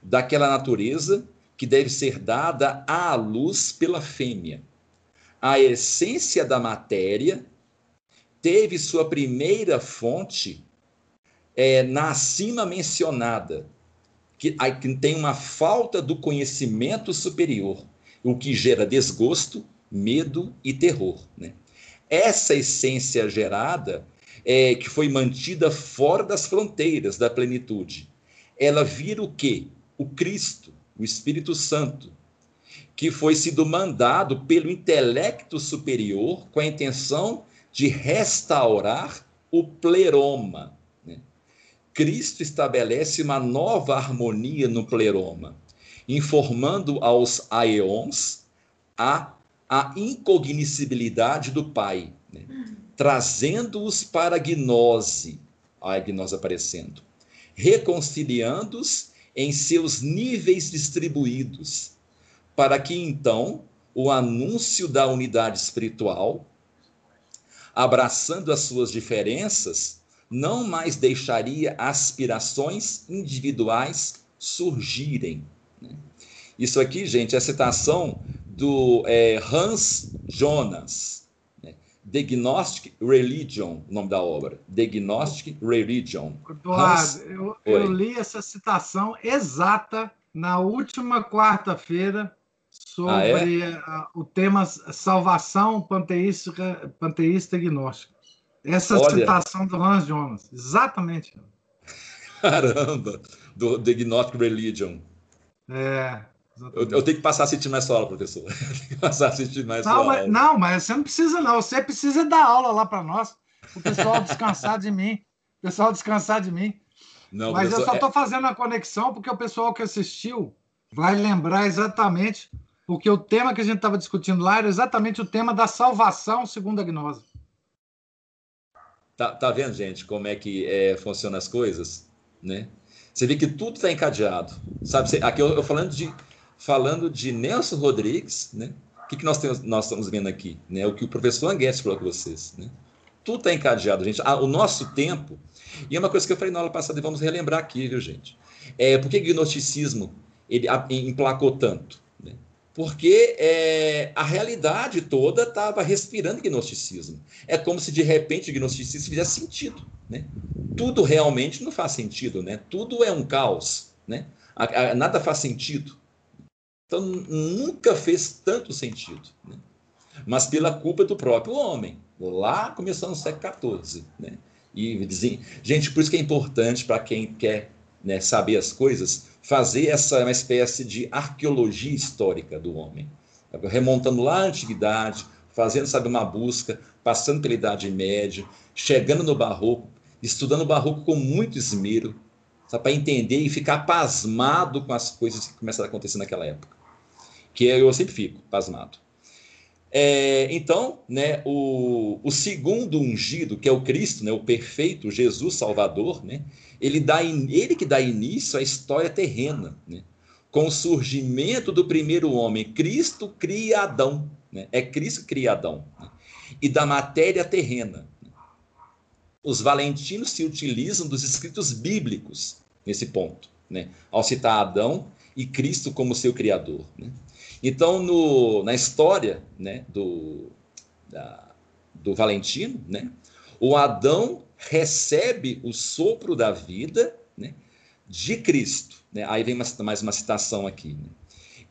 daquela natureza que deve ser dada à luz pela fêmea. A essência da matéria teve sua primeira fonte é, na acima mencionada, que, que tem uma falta do conhecimento superior, o que gera desgosto, medo e terror. Né? Essa essência gerada, é, que foi mantida fora das fronteiras da plenitude, ela vira o quê? O Cristo, o Espírito Santo, que foi sido mandado pelo intelecto superior com a intenção de restaurar o pleroma. Né? Cristo estabelece uma nova harmonia no pleroma, informando aos aeons a a incognoscibilidade do Pai, né? trazendo-os para a gnose, a gnose aparecendo, reconciliando-os em seus níveis distribuídos, para que então o anúncio da unidade espiritual, abraçando as suas diferenças, não mais deixaria aspirações individuais surgirem. Né? Isso aqui, gente, é citação do é, Hans Jonas? The Gnostic Religion, o nome da obra. The Gnostic Religion. Eduardo, eu, eu, li essa citação exata na última quarta-feira sobre ah, é? o tema salvação panteística, panteísta gnóstica. Essa Olha. citação do Hans Jonas, exatamente. Caramba, do The Gnostic Religion. É, eu, eu, tenho que passar a assistir mais sua aula, professor. tenho que passar a assistir mais não, sua mas, aula. Não, mas você não precisa, não. Você precisa dar aula lá para nós. O pessoal descansar de mim. O pessoal descansar de mim. Não, mas eu só estou é... fazendo a conexão porque o pessoal que assistiu vai lembrar exatamente, porque o tema que a gente estava discutindo lá era exatamente o tema da salvação segundo a gnose. Tá, tá vendo, gente, como é que é, funcionam as coisas? Né? Você vê que tudo está encadeado. Sabe, aqui eu, eu falando de falando de Nelson Rodrigues, né? O que, que nós, temos, nós estamos vendo aqui? Né? O que o professor Anguetes falou com vocês. Né? Tudo está encadeado, gente. Ah, o nosso tempo. E é uma coisa que eu falei na aula passada e vamos relembrar aqui, viu, gente? É, por que o gnosticismo ele emplacou tanto? Né? Porque é, a realidade toda estava respirando gnosticismo. É como se de repente o gnosticismo fizesse sentido. Né? Tudo realmente não faz sentido, né? Tudo é um caos, né? nada faz sentido. Então, nunca fez tanto sentido. Né? Mas pela culpa do próprio homem, lá começando no século XIV. Né? E gente, por isso que é importante para quem quer né, saber as coisas, fazer essa uma espécie de arqueologia histórica do homem, remontando lá a antiguidade, fazendo, sabe, uma busca, passando pela Idade Média, chegando no Barroco, estudando o Barroco com muito esmero, para entender e ficar pasmado com as coisas que começaram a acontecer naquela época que eu sempre fico pasmado. É, então, né, o, o, segundo ungido, que é o Cristo, né, o perfeito Jesus Salvador, né, ele, dá in, ele que dá início à história terrena, né, com o surgimento do primeiro homem, Cristo cria Adão, né? é Cristo cria Adão, né? e da matéria terrena. Os valentinos se utilizam dos escritos bíblicos nesse ponto, né? ao citar Adão e Cristo como seu criador. Né? Então, no, na história né, do, da, do Valentino, né, o Adão recebe o sopro da vida né, de Cristo. Né? Aí vem mais uma citação aqui. Né?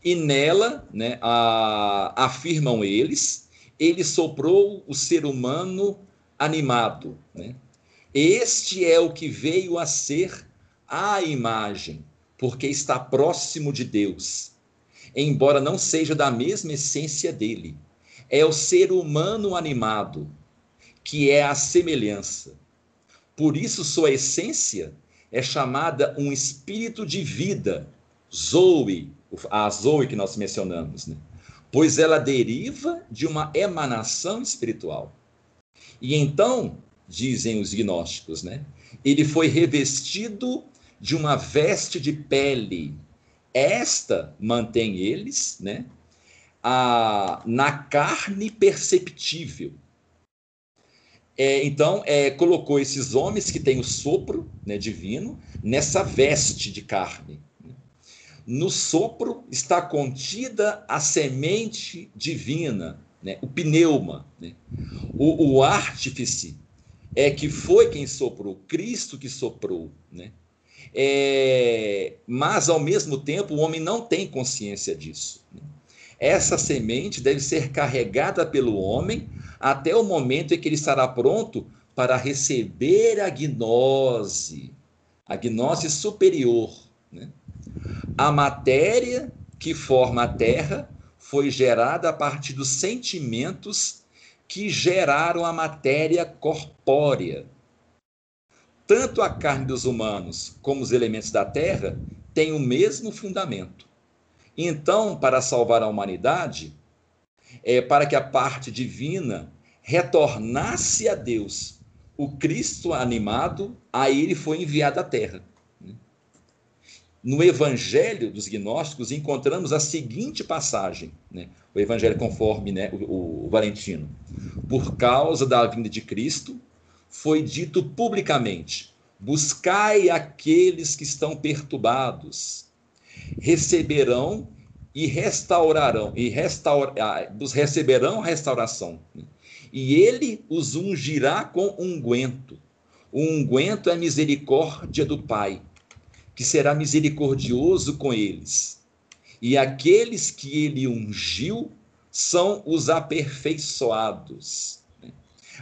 E nela, né, a, afirmam eles, ele soprou o ser humano animado. Né? Este é o que veio a ser a imagem, porque está próximo de Deus embora não seja da mesma essência dele. É o ser humano animado, que é a semelhança. Por isso, sua essência é chamada um espírito de vida, Zoe, a Zoe que nós mencionamos, né? pois ela deriva de uma emanação espiritual. E então, dizem os gnósticos, né? ele foi revestido de uma veste de pele, esta mantém eles né, a, na carne perceptível. É, então, é, colocou esses homens que têm o sopro né, divino nessa veste de carne. No sopro está contida a semente divina, né, o pneuma. Né? O, o artífice é que foi quem soprou, Cristo que soprou. Né? É, mas, ao mesmo tempo, o homem não tem consciência disso. Né? Essa semente deve ser carregada pelo homem até o momento em que ele estará pronto para receber a gnose, a gnose superior. Né? A matéria que forma a terra foi gerada a partir dos sentimentos que geraram a matéria corpórea tanto a carne dos humanos como os elementos da terra têm o mesmo fundamento. Então, para salvar a humanidade, é, para que a parte divina retornasse a Deus, o Cristo animado, a ele foi enviado à terra. No Evangelho dos Gnósticos encontramos a seguinte passagem, né? o Evangelho conforme né, o, o Valentino. Por causa da vinda de Cristo, foi dito publicamente: buscai aqueles que estão perturbados, receberão e restaurarão, e restaur, ah, receberão restauração. E ele os ungirá com unguento. O unguento é a misericórdia do Pai, que será misericordioso com eles. E aqueles que ele ungiu são os aperfeiçoados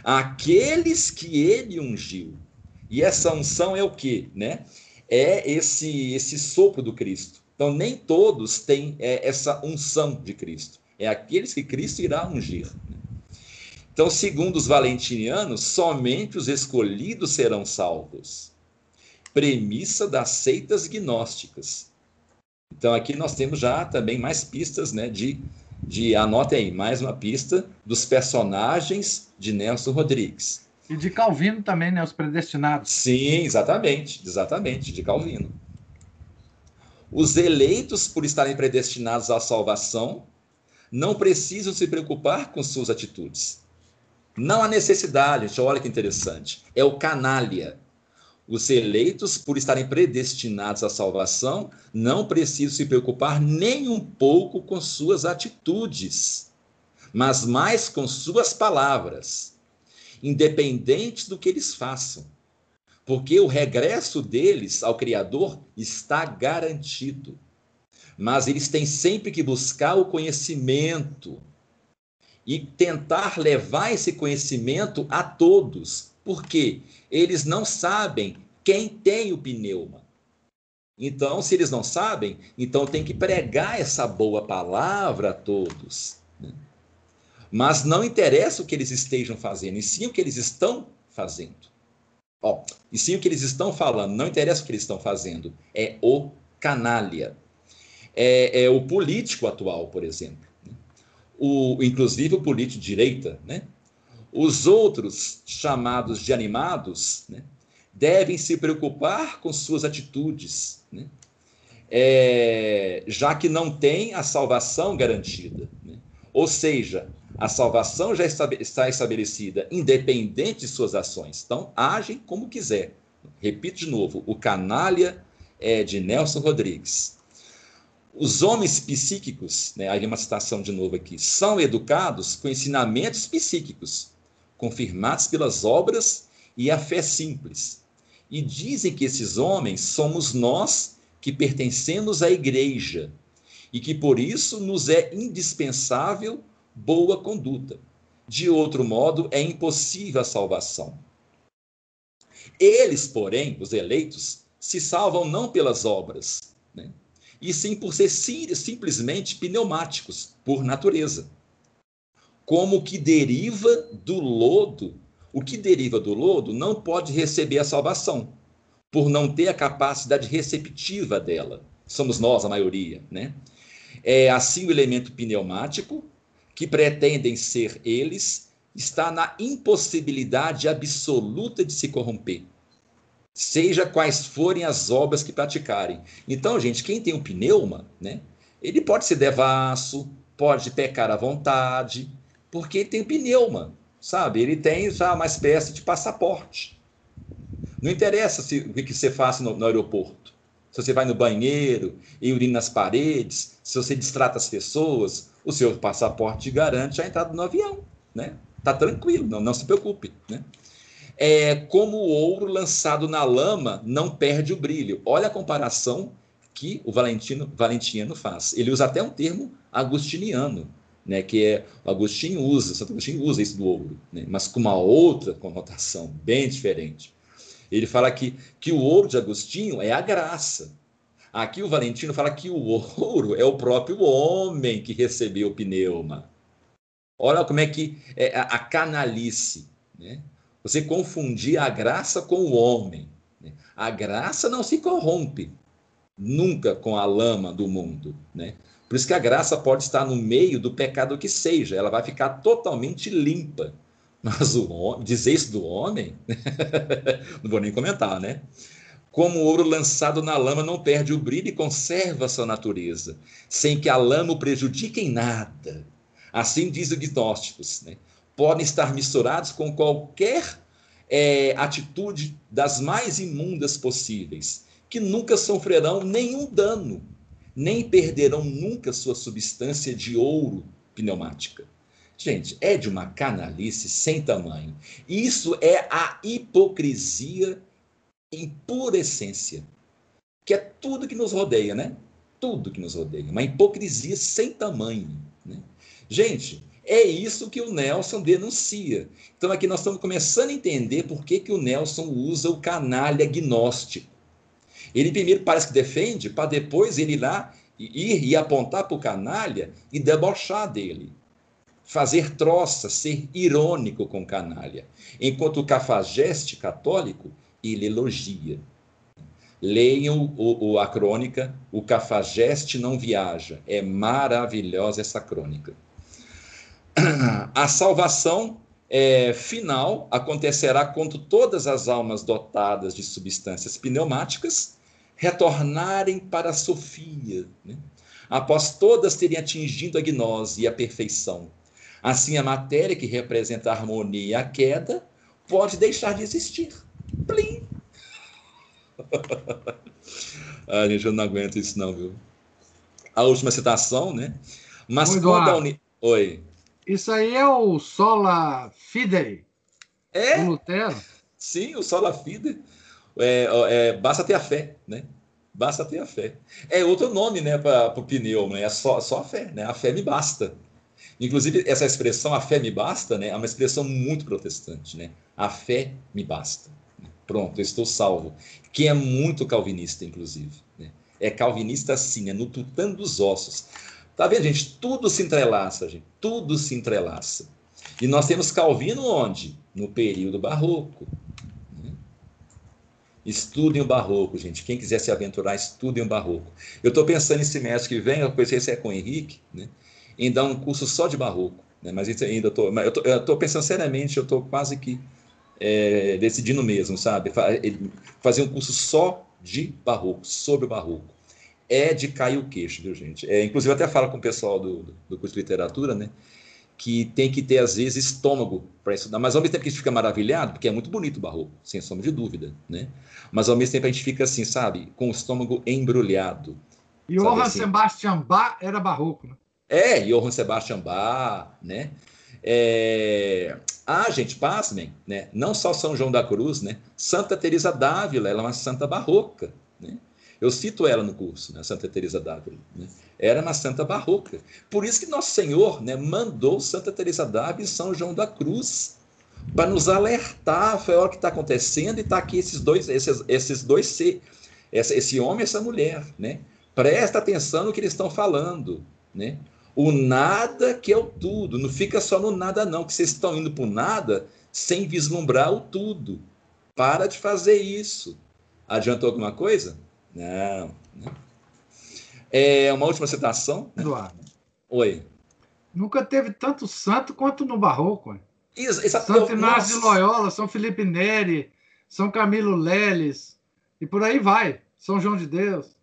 aqueles que ele ungiu. E essa unção é o que, né? É esse esse sopro do Cristo. Então nem todos têm é, essa unção de Cristo. É aqueles que Cristo irá ungir. Então, segundo os valentinianos, somente os escolhidos serão salvos. Premissa das seitas gnósticas. Então, aqui nós temos já também mais pistas né, de de anotem aí, mais uma pista dos personagens de Nelson Rodrigues. E de Calvino também, né? Os predestinados. Sim, exatamente, exatamente, de Calvino. Os eleitos, por estarem predestinados à salvação, não precisam se preocupar com suas atitudes. Não há necessidade, gente, olha que interessante. É o canalha. Os eleitos, por estarem predestinados à salvação, não precisam se preocupar nem um pouco com suas atitudes, mas mais com suas palavras, independente do que eles façam. Porque o regresso deles ao Criador está garantido. Mas eles têm sempre que buscar o conhecimento e tentar levar esse conhecimento a todos, porque eles não sabem quem tem o pneuma. Então, se eles não sabem, então tem que pregar essa boa palavra a todos. Né? Mas não interessa o que eles estejam fazendo, e sim o que eles estão fazendo. Ó, e sim o que eles estão falando, não interessa o que eles estão fazendo, é o canalha. É, é o político atual, por exemplo. Né? O, inclusive o político de direita, né? Os outros, chamados de animados, né, devem se preocupar com suas atitudes. Né? é, já que não tem a salvação garantida. Né? Ou seja, a salvação já está estabelecida, independente de suas ações. Então, agem como quiser. Repito de novo: o canalha é de Nelson Rodrigues. Os homens psíquicos, né, aí uma citação de novo aqui, são educados com ensinamentos psíquicos, confirmados pelas obras e a fé simples. E dizem que esses homens somos nós que pertencemos à igreja e que por isso nos é indispensável boa conduta. De outro modo, é impossível a salvação. Eles, porém, os eleitos, se salvam não pelas obras, né? e sim por ser sim, simplesmente pneumáticos, por natureza. Como que deriva do lodo, o que deriva do lodo não pode receber a salvação, por não ter a capacidade receptiva dela. Somos nós, a maioria, né? É assim o elemento pneumático, que pretendem ser eles, está na impossibilidade absoluta de se corromper, seja quais forem as obras que praticarem. Então, gente, quem tem um pneuma, né, ele pode ser devasso, pode pecar à vontade, porque ele tem um pneuma, sabe? Ele tem já uma espécie de passaporte. Não interessa se, o que você faça no, no aeroporto. Se você vai no banheiro e urina nas paredes, se você distrata as pessoas, o seu passaporte garante a entrada no avião, né? Tá tranquilo, não, não se preocupe, né? É como o ouro lançado na lama não perde o brilho. Olha a comparação que o Valentino, Valentiniano faz. Ele usa até um termo agustiniano, né, que é Agostinho usa, Santo Agostinho usa isso do ouro, né, mas com uma outra conotação bem diferente. Ele fala que, que o ouro de Agostinho é a graça. Aqui o Valentino fala que o ouro é o próprio homem que recebeu o pneuma. Olha como é que é a, a canalice. Né? Você confundir a graça com o homem. Né? A graça não se corrompe nunca com a lama do mundo. Né? Por isso que a graça pode estar no meio do pecado que seja, ela vai ficar totalmente limpa. Mas o homem, dizer isso do homem, não vou nem comentar, né? Como o ouro lançado na lama não perde o brilho e conserva sua natureza, sem que a lama o prejudique em nada. Assim diz o gnósticos, né? Podem estar misturados com qualquer é, atitude das mais imundas possíveis, que nunca sofrerão nenhum dano, nem perderão nunca sua substância de ouro pneumática. Gente, é de uma canalice sem tamanho. Isso é a hipocrisia em pura essência, que é tudo que nos rodeia, né? Tudo que nos rodeia. Uma hipocrisia sem tamanho. Né? Gente, é isso que o Nelson denuncia. Então aqui nós estamos começando a entender por que, que o Nelson usa o canalha gnóstico. Ele primeiro parece que defende, para depois ele ir lá ir e apontar para o canalha e debochar dele fazer troça, ser irônico com canalha. Enquanto o cafajeste católico, ele elogia. Leiam o, o, a crônica O Cafajeste Não Viaja. É maravilhosa essa crônica. A salvação é, final acontecerá quando todas as almas dotadas de substâncias pneumáticas retornarem para a Sofia, né? após todas terem atingido a gnose e a perfeição Assim, a matéria que representa a harmonia e a queda pode deixar de existir. Plim! ah, gente, eu não aguento isso não, viu? A última citação, né? Mas Oi, quando a uni... Oi. Isso aí é o Sola Fide. É? Do Lutero. Sim, o Sola Fide. É, é, basta ter a fé, né? Basta ter a fé. É outro nome, né, para o pneu, né? É só, só a fé, né? A fé me basta. Inclusive, essa expressão, a fé me basta, né, é uma expressão muito protestante. Né? A fé me basta. Pronto, eu estou salvo. Que é muito calvinista, inclusive. Né? É calvinista assim, é no tutano dos ossos. Tá vendo, gente? Tudo se entrelaça, gente. Tudo se entrelaça. E nós temos Calvino onde? No período barroco. Estudem o barroco, gente. Quem quiser se aventurar, estudem o barroco. Eu estou pensando nesse semestre que vem, eu pensei se é com o Henrique, né? em dar um curso só de barroco. Né? Mas isso ainda tô, eu estou pensando seriamente, eu estou quase que é, decidindo mesmo, sabe? Fazer um curso só de barroco, sobre o barroco. é de cair o queixo, viu, gente? É, inclusive, eu até falo com o pessoal do, do curso de literatura, né? Que tem que ter, às vezes, estômago para estudar. Mas, ao mesmo tempo que a gente fica maravilhado, porque é muito bonito o barroco, sem sombra de dúvida, né? Mas, ao mesmo tempo, a gente fica assim, sabe? Com o estômago embrulhado. E Johann assim? Sebastian Bach era barroco, né? É, Johann Sebastian Bach, né? É... Ah, gente, pasmem, né? Não só São João da Cruz, né? Santa Teresa d'Ávila, ela é uma santa barroca, né? Eu cito ela no curso, né? Santa Teresa d'Ávila, né? Era uma santa barroca. Por isso que Nosso Senhor, né, mandou Santa Teresa d'Ávila e São João da Cruz para nos alertar, foi o que está acontecendo e está aqui esses dois, esses, esses dois ser, esse, homem e essa mulher, né? Presta atenção no que eles estão falando, né? O nada que é o tudo. Não fica só no nada, não, que vocês estão indo para o nada sem vislumbrar o tudo. Para de fazer isso. Adiantou alguma coisa? Não. não. É uma última citação. Eduardo. Oi. Nunca teve tanto santo quanto no Barroco. Isso, Santo Inácio de Loyola, São Felipe Neri, São Camilo Leles, e por aí vai. São João de Deus.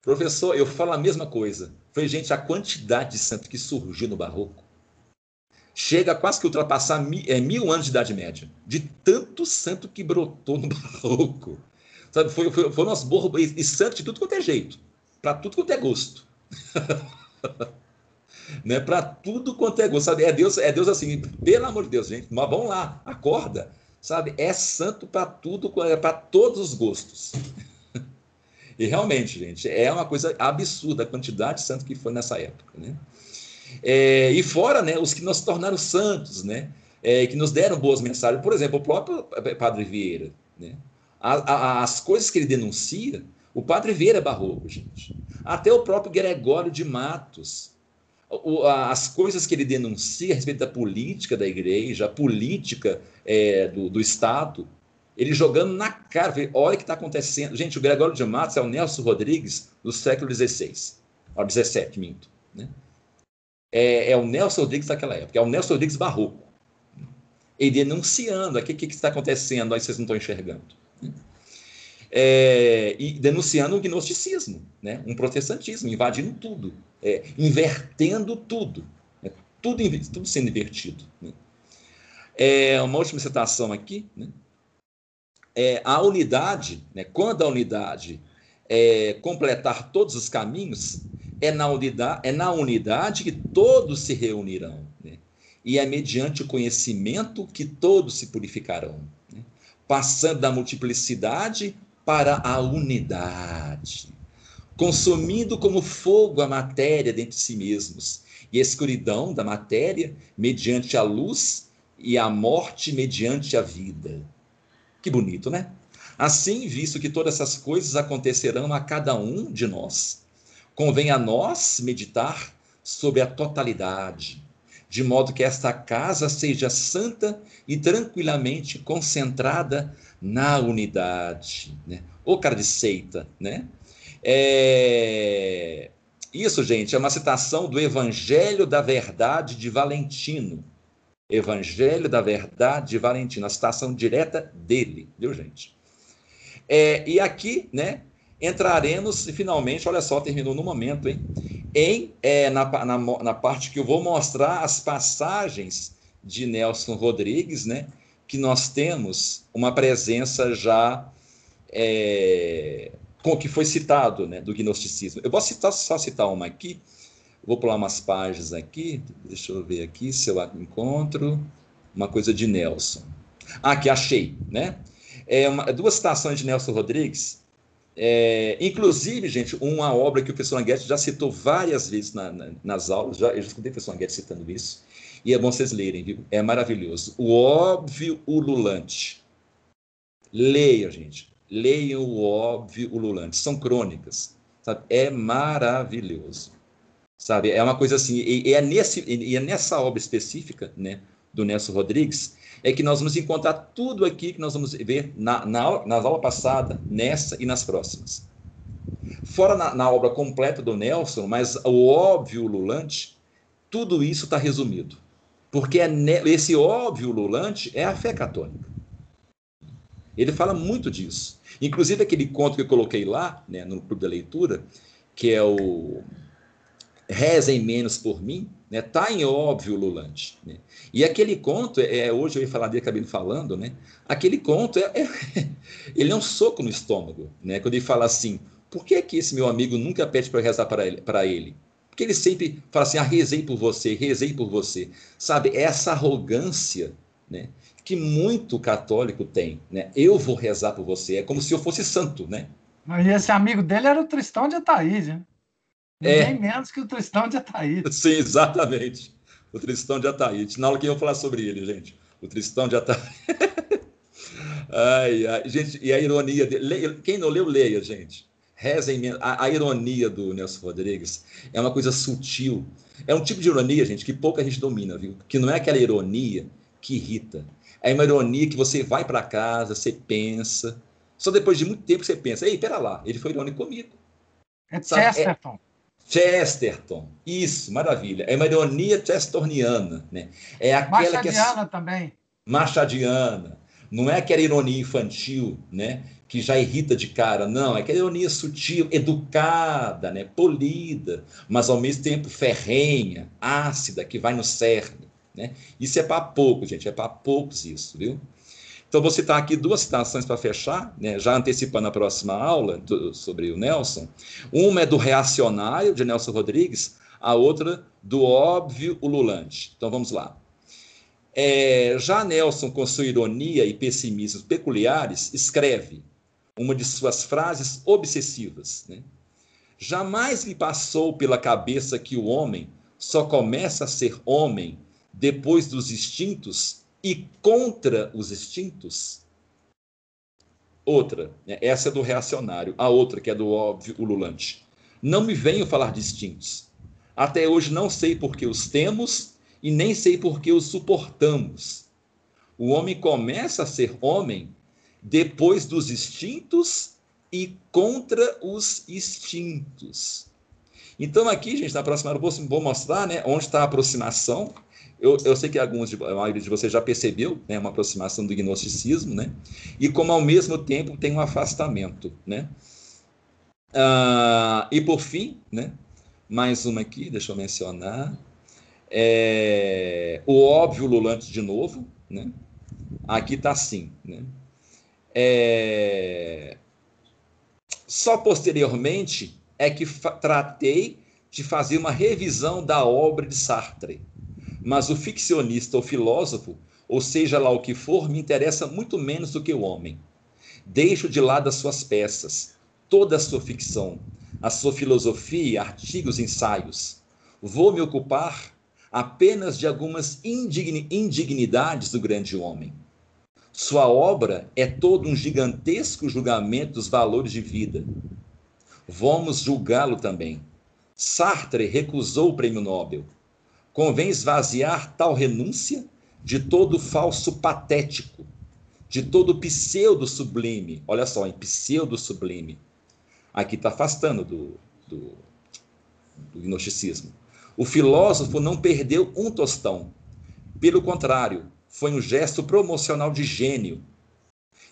Professor, eu falo a mesma coisa. Foi, gente, a quantidade de santo que surgiu no Barroco chega a quase que ultrapassar mil, é, mil anos de Idade Média, de tanto santo que brotou no Barroco. Sabe, foi, foi, foi nosso borro, e, e santo de tudo quanto é jeito, para tudo quanto é gosto. né, para tudo quanto é gosto, sabe? É Deus, é Deus assim, pelo amor de Deus, gente, mas vamos lá, acorda, sabe? É santo para tudo, é para todos os gostos. E realmente, gente, é uma coisa absurda a quantidade de santos que foi nessa época, né? É, e fora, né, os que nos tornaram santos, né? É, que nos deram boas mensagens. Por exemplo, o próprio Padre Vieira, né? A, a, as coisas que ele denuncia, o Padre Vieira é barroco, gente. Até o próprio Gregório de Matos, as coisas que ele denuncia a respeito da política da igreja, a política é, do, do Estado, ele jogando na cara, olha o que está acontecendo. Gente, o Gregório de Matos é o Nelson Rodrigues do século XVI, ou XVII, minto. Né? É, é, o Nelson Rodrigues daquela época, é o Nelson Rodrigues barroco. Ele denunciando, o que, que está acontecendo, aí vocês não estão enxergando. Né? É, e denunciando o gnosticismo, né? um protestantismo, invadindo tudo, é, invertendo tudo, né? tudo, tudo sendo invertido. Né? É, uma última citação aqui, né? é, a unidade, né, quando a unidade é, completar todos os caminhos, é na unidade, é na unidade que todos se reunirão. Né? E é mediante o conhecimento que todos se purificarão, né? passando da multiplicidade para a unidade, consumindo como fogo a matéria dentro de si mesmos, e a escuridão da matéria mediante a luz e a morte mediante a vida. Que bonito, né? Assim, visto que todas essas coisas acontecerão a cada um de nós, convém a nós meditar sobre a totalidade, de modo que esta casa seja santa e tranquilamente concentrada na unidade. Né? Ô cara de seita, né? É... Isso, gente, é uma citação do Evangelho da Verdade de Valentino, Evangelho da Verdade de Valentino, a citação direta dele, viu, gente? É, e aqui, né, entraremos, finalmente, olha só, terminou no momento, hein? Em, é, na, na, na parte que eu vou mostrar as passagens de Nelson Rodrigues, né? Que nós temos uma presença já é, com que foi citado, né? Do gnosticismo. Eu vou citar, só citar uma aqui, Vou pular umas páginas aqui, deixa eu ver aqui se eu encontro uma coisa de Nelson. Ah, que achei, né? É uma, duas citações de Nelson Rodrigues. É, inclusive, gente, uma obra que o professor Anguete já citou várias vezes na, na, nas aulas, já, eu já escutei o professor Anguete citando isso, e é bom vocês lerem, viu? É maravilhoso. O óbvio ululante. Leia, gente. Leiam o óbvio ululante. São crônicas. Sabe? É maravilhoso sabe? É uma coisa assim, e, e é, nesse, e é nessa obra específica, né, do Nelson Rodrigues, é que nós vamos encontrar tudo aqui que nós vamos ver na, na, aula passada, nessa e nas próximas. Fora na, na obra completa do Nelson, mas o óbvio lulante, tudo isso está resumido. Porque é esse óbvio lulante é a fé católica. Ele fala muito disso. Inclusive, aquele conto que eu coloquei lá, né, no clube da leitura, que é o Rezem Menos por Mim, né? Tá em óbvio Lulante. Né? E aquele conto, é, hoje eu ia falar dele, acabei falando, né? Aquele conto, é, é, ele é um soco no estômago, né? Quando ele fala assim, por que, que esse meu amigo nunca pede para rezar para ele, ele? Porque ele sempre fala assim, ah, rezei por você, rezei por você. Sabe, essa arrogância, né? Que muito católico tem, né? Eu vou rezar por você, é como se eu fosse santo, né? E esse amigo dele era o Tristão de Ataíde, né? É. Ninguém é. menos que o Tristão de Ataíde. Sim, exatamente. O Tristão de Ataíde. Na aula que eu vou falar sobre ele, gente. O Tristão de Ataíde. ai, ai. Gente, e a ironia dele. Quem não leu, leia, gente. Rezem a, a ironia do Nelson Rodrigues é uma coisa sutil. É um tipo de ironia, gente, que pouca gente domina, viu? Que não é aquela ironia que irrita. É uma ironia que você vai para casa, você pensa. Só depois de muito tempo você pensa, ei, pera lá, ele foi irônico comigo. É Chesterton. É, Chesterton, isso, maravilha. É uma ironia chestertoniana, né? É aquela Machadiana que é... também. Machadiana. Não é aquela ironia infantil, né? Que já irrita de cara, não. É aquela ironia sutil, educada, né? Polida, mas ao mesmo tempo ferrenha, ácida, que vai no cerne, né? Isso é para poucos, gente. É para poucos isso, viu? Então, vou citar aqui duas citações para fechar, né, já antecipando a próxima aula do, sobre o Nelson. Uma é do Reacionário, de Nelson Rodrigues, a outra do Óbvio Ululante. Então, vamos lá. É, já Nelson, com sua ironia e pessimismos peculiares, escreve uma de suas frases obsessivas. Né? Jamais lhe passou pela cabeça que o homem só começa a ser homem depois dos instintos e contra os extintos. Outra, né, essa é do reacionário. A outra, que é do óbvio ululante. Não me venham falar de extintos. Até hoje não sei por que os temos e nem sei por que os suportamos. O homem começa a ser homem depois dos extintos e contra os extintos. Então, aqui, gente, na próxima eu vou mostrar né, onde está a aproximação eu, eu sei que alguns de, a maioria de vocês já percebeu, né, uma aproximação do gnosticismo, né, e como ao mesmo tempo tem um afastamento, né. Ah, e por fim, né, mais uma aqui, deixa eu mencionar, é, o óbvio lulante de novo, né, aqui está assim, né, é, só posteriormente é que tratei de fazer uma revisão da obra de Sartre, mas o ficcionista ou filósofo, ou seja lá o que for, me interessa muito menos do que o homem. Deixo de lado as suas peças, toda a sua ficção, a sua filosofia, artigos, ensaios. Vou me ocupar apenas de algumas indignidades do grande homem. Sua obra é todo um gigantesco julgamento dos valores de vida. Vamos julgá-lo também. Sartre recusou o prêmio Nobel convém esvaziar tal renúncia de todo falso patético, de todo pseudo sublime. Olha só, em pseudo sublime. Aqui está afastando do, do, do gnosticismo. O filósofo não perdeu um tostão. Pelo contrário, foi um gesto promocional de gênio,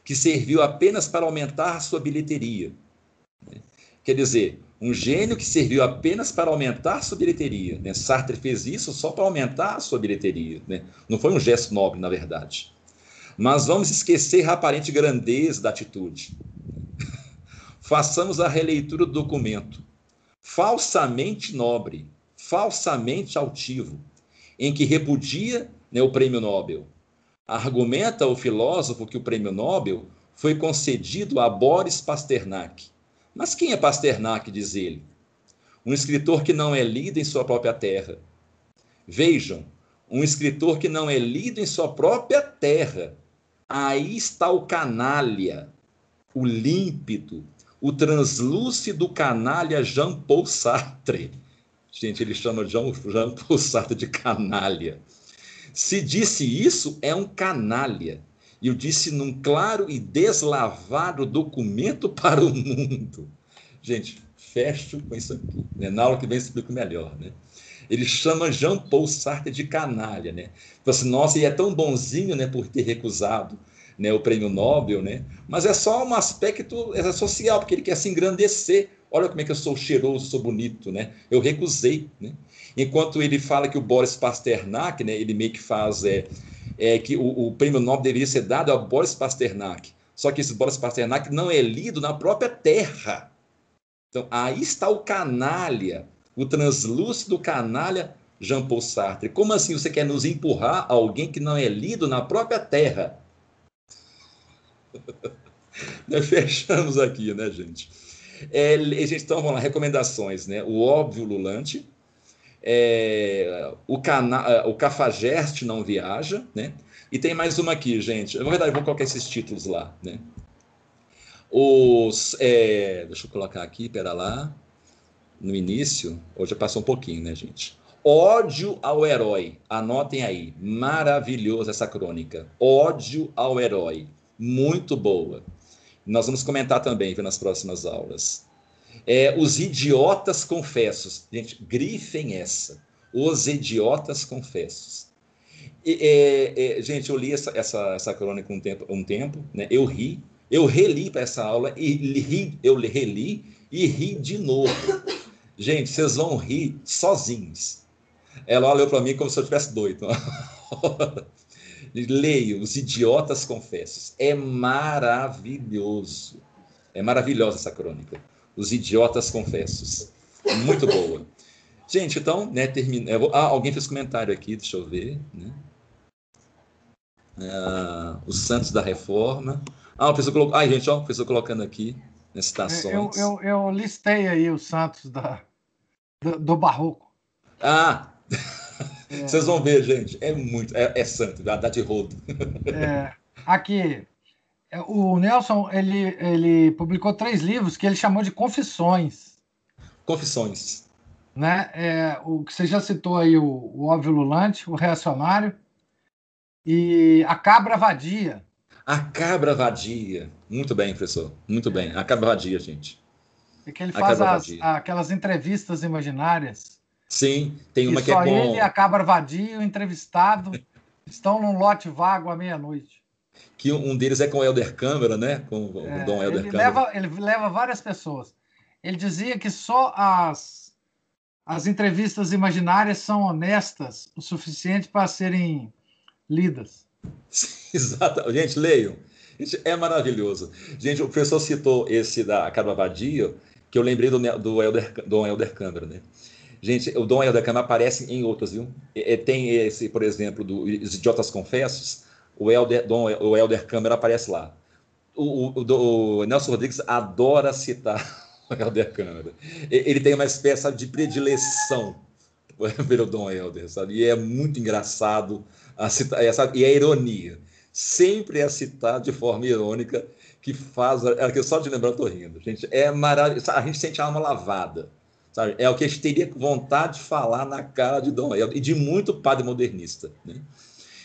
que serviu apenas para aumentar sua bilheteria. Quer dizer, um gênio que serviu apenas para aumentar sua bilheteria. Né? Sartre fez isso só para aumentar a sua bilheteria. Né? Não foi um gesto nobre, na verdade. Mas vamos esquecer a aparente grandeza da atitude. Façamos a releitura do documento. Falsamente nobre, falsamente altivo, em que repudia né, o prêmio Nobel. Argumenta o filósofo que o prêmio Nobel foi concedido a Boris Pasternak, mas quem é Pasternak, diz ele? Um escritor que não é lido em sua própria terra. Vejam, um escritor que não é lido em sua própria terra. Aí está o canalha, o límpido, o translúcido canalha Jean-Paul Sartre. Gente, ele chama Jean-Paul Sartre de canalha. Se disse isso, é um canalha. E eu disse num claro e deslavado documento para o mundo. Gente, fecho com isso aqui. Né? Na aula que vem explico melhor. Né? Ele chama Jean-Paul Sartre de canalha. Né? Fala assim, nossa, ele é tão bonzinho né, por ter recusado né, o prêmio Nobel, né? mas é só um aspecto é social, porque ele quer se engrandecer Olha como é que eu sou cheiroso, sou bonito, né? Eu recusei, né? Enquanto ele fala que o Boris Pasternak, né, ele meio que faz é, é que o, o prêmio Nobel deveria ser dado ao Boris Pasternak. Só que esse Boris Pasternak não é lido na própria terra. Então, aí está o canalha, o translúcido canalha Jean-Paul Sartre. Como assim você quer nos empurrar alguém que não é lido na própria terra? Fechamos aqui, né, gente? É, gente, então vamos lá, recomendações, né? O óbvio lulante, é, o, cana, é, o cafajeste não viaja, né? E tem mais uma aqui, gente. Na verdade, eu vou colocar esses títulos lá, né? Os, é, deixa eu colocar aqui, pera lá. No início, hoje passou um pouquinho, né, gente? Ódio ao herói. Anotem aí. Maravilhoso essa crônica. Ódio ao herói. Muito boa. Nós vamos comentar também nas próximas aulas. É, os idiotas confessos. Gente, grifem essa. Os idiotas confessos. É, é, gente, eu li essa, essa, essa crônica um tempo, um tempo né? eu ri, eu reli para essa aula e ri, eu reli e ri de novo. Gente, vocês vão rir sozinhos. Ela olhou para mim como se eu estivesse doido. Leio Os Idiotas Confessos. É maravilhoso. É maravilhosa essa crônica. Os Idiotas Confessos. Muito boa. Gente, então, né, termina. Ah, alguém fez comentário aqui, deixa eu ver. Né? Ah, os Santos da Reforma. Ah, o professor colocou. Ai, gente, ó, o professor colocando aqui nas citações. Eu, eu, eu listei aí os Santos da, do, do Barroco. Ah! É. Vocês vão ver, gente. É muito. É, é santo, dá de rodo. É, aqui, o Nelson ele, ele publicou três livros que ele chamou de confissões. Confissões. Né? É, o que você já citou aí, o, o óbvio lulante, o reacionário, e a cabra vadia. A cabra vadia. Muito bem, professor. Muito bem. A cabra vadia, gente. É que ele faz as, aquelas entrevistas imaginárias Sim, tem uma que, que é bom. ele e a Cabra Vadio, entrevistado, estão num lote vago à meia-noite. Que um deles é com o Helder Câmara, né? Com o é, Dom Helder ele Câmara. Leva, ele leva várias pessoas. Ele dizia que só as, as entrevistas imaginárias são honestas o suficiente para serem lidas. Exato. Gente, leiam. Gente, é maravilhoso. Gente, o professor citou esse da Cabra Vadio, que eu lembrei do, do, Helder, do Helder Câmara, né? Gente, o Dom Helder Câmara aparece em outros, viu? E, tem esse, por exemplo, dos Idiotas Confessos, o Helder, Dom, o Helder Câmara aparece lá. O, o, o, Nelson Rodrigues adora citar o Helder Câmara. Ele tem uma espécie de predileção pelo Dom Helder, sabe? E é muito engraçado a citar, é, sabe? e a ironia. Sempre é citado de forma irônica que faz. É, só de lembrar eu tô rindo. Gente, é maravilhoso. A gente sente a alma lavada Sabe? É o que a gente teria vontade de falar na cara de Dom Helder e de muito padre modernista. Né?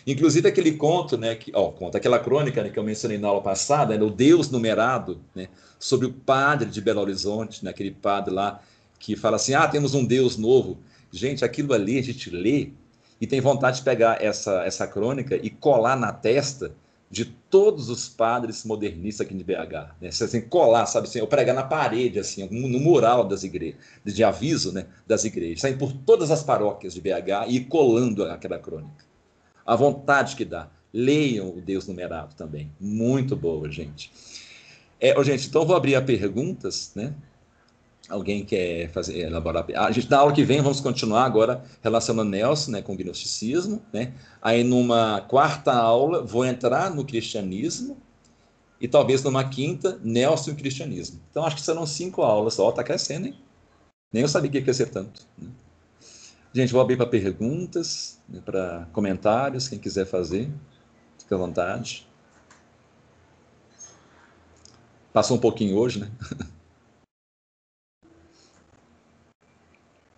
Inclusive aquele conto, né, que, ó, conta aquela crônica né, que eu mencionei na aula passada, né, o Deus numerado, né, sobre o padre de Belo Horizonte, né, aquele padre lá que fala assim, ah, temos um Deus novo. Gente, aquilo ali a gente lê e tem vontade de pegar essa, essa crônica e colar na testa de todos os padres modernistas aqui de BH, né? Assim, colar, sabe assim, eu pregar na parede, assim, no mural das igrejas, de aviso, né, das igrejas, sair por todas as paróquias de BH e colando aquela crônica. A vontade que dá. Leiam o Deus numerado também. Muito boa, gente. É, gente, então vou abrir a perguntas, né? Alguém quer fazer elaborar? A gente na aula que vem vamos continuar agora relacionando Nelson, né, com o gnosticismo, né? Aí numa quarta aula vou entrar no cristianismo e talvez numa quinta Nelson e o cristianismo. Então acho que serão cinco aulas. Ó, tá crescendo, hein? Nem eu sabia que ia crescer tanto. Né? Gente, vou abrir para perguntas, né, para comentários, quem quiser fazer, fica à vontade. Passou um pouquinho hoje, né?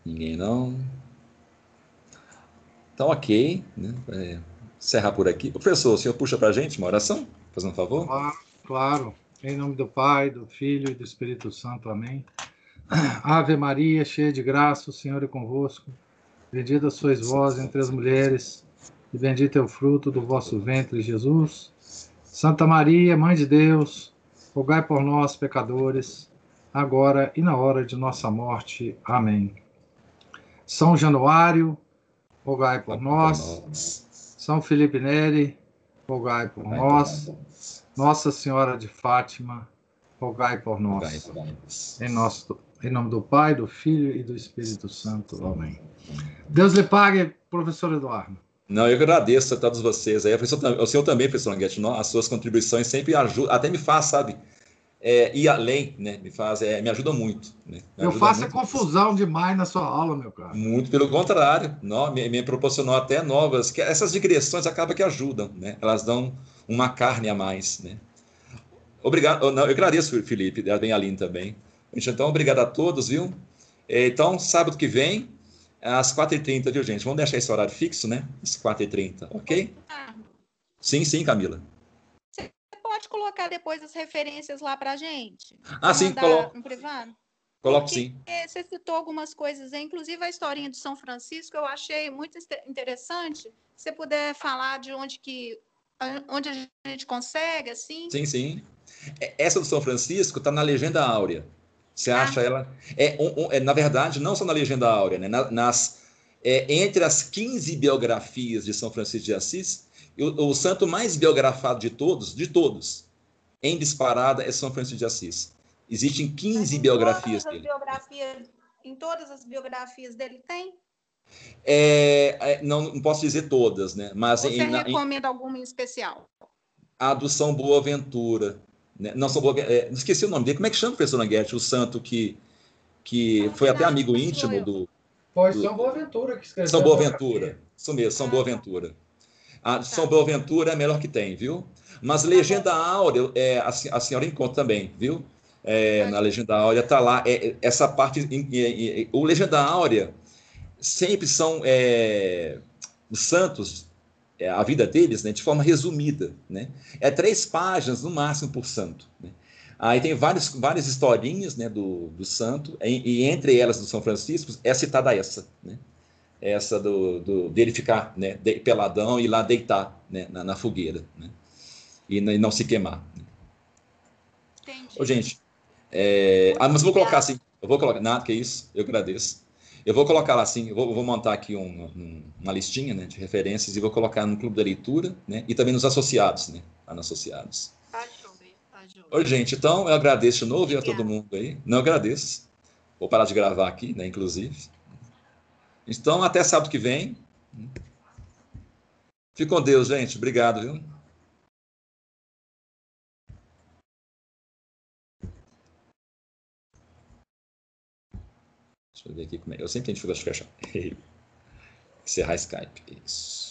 Ninguém não. Então, ok. Né? É, encerrar por aqui. Professor, o senhor puxa para a gente uma oração? Fazendo um favor? Claro, claro. Em nome do Pai, do Filho e do Espírito Santo. Amém. Ave Maria, cheia de graça, o Senhor é convosco. Bendita sois vós entre as mulheres, e bendito é o fruto do vosso ventre, Jesus. Santa Maria, Mãe de Deus, rogai por nós, pecadores, agora e na hora de nossa morte. Amém. São Januário, rogai por nós. São Felipe Neri, rogai por nós. Nossa Senhora de Fátima, rogai por nós. Em, nosso, em nome do Pai, do Filho e do Espírito Santo. Amém. Deus lhe pague, professor Eduardo. Não, eu agradeço a todos vocês. Aí, o senhor também, professor Languete, as suas contribuições sempre ajudam, até me faz, sabe, é, ir além, né? Me faz, é, me ajuda muito. Né? Me eu faço muito. confusão demais na sua aula, meu cara. Muito pelo contrário, não, me, me proporcionou até novas, que essas digressões acabam que ajudam, né? Elas dão uma carne a mais, né? Obrigado, não, eu agradeço, Felipe, bem Aline também. Então, obrigado a todos, viu? É, então, sábado que vem, às 4h30, viu, gente? Vamos deixar esse horário fixo, né? Às 4h30, ok? Ah. Sim, sim, Camila. Você pode colocar depois as referências lá para gente? Ah, sim, coloco. No privado? Coloco Porque sim. Você citou algumas coisas, inclusive a historinha de São Francisco, eu achei muito interessante. Se você puder falar de onde que onde a gente consegue, assim? Sim, sim. É, essa do São Francisco está na Legenda Áurea. Você ah. acha ela. É, um, um, é, na verdade, não só na Legenda Áurea, né? nas, é, entre as 15 biografias de São Francisco de Assis, o, o, santo mais biografado de todos, de todos, em disparada, é São Francisco de Assis. Existem 15 em biografias dele. Biografia, em todas as biografias dele tem? É, é, não, não, posso dizer todas, né? Mas Você em, recomenda em, alguma em especial? A do São Boaventura, né? Não, São Boa, é, esqueci o nome dele. Como é que chama o professor Languete? O santo que, que foi até amigo íntimo do. Foi São Boaventura que escreveu. São Boaventura. Isso mesmo, São ah. Boaventura. A tá. São Boaventura é a melhor que tem, viu? Mas tá Legenda Áurea, é, a, a senhora encontra também, viu? É, na Legenda Áurea está lá. É, essa parte. o Legenda Áurea sempre são é, os santos é, a vida deles né, de forma resumida. Né? É três páginas no máximo por santo. Né? Aí tem várias, várias historinhas né, do, do santo, e, e, entre elas do São Francisco é citada essa. Né? Essa do, do, dele ficar né, de, peladão e lá deitar né, na, na, fogueira. Né? E, e, não se queimar. Né? Entendi. Ô, gente, é, ah, mas vou colocar assim, eu vou colocar, nada que isso, eu agradeço. Eu vou colocar lá assim, vou, vou montar aqui um, um, uma listinha né, de referências e vou colocar no Clube da Leitura né, e também nos associados, né? Lá nos associados. Tá, tá Oi, gente, então eu agradeço de novo a todo mundo aí. Não agradeço. Vou parar de gravar aqui, né, inclusive. Então, até sábado que vem. Fique com Deus, gente. Obrigado, viu? Deixa eu ver aqui como é. Eu sempre tento fechar. Encerrar Skype. Isso.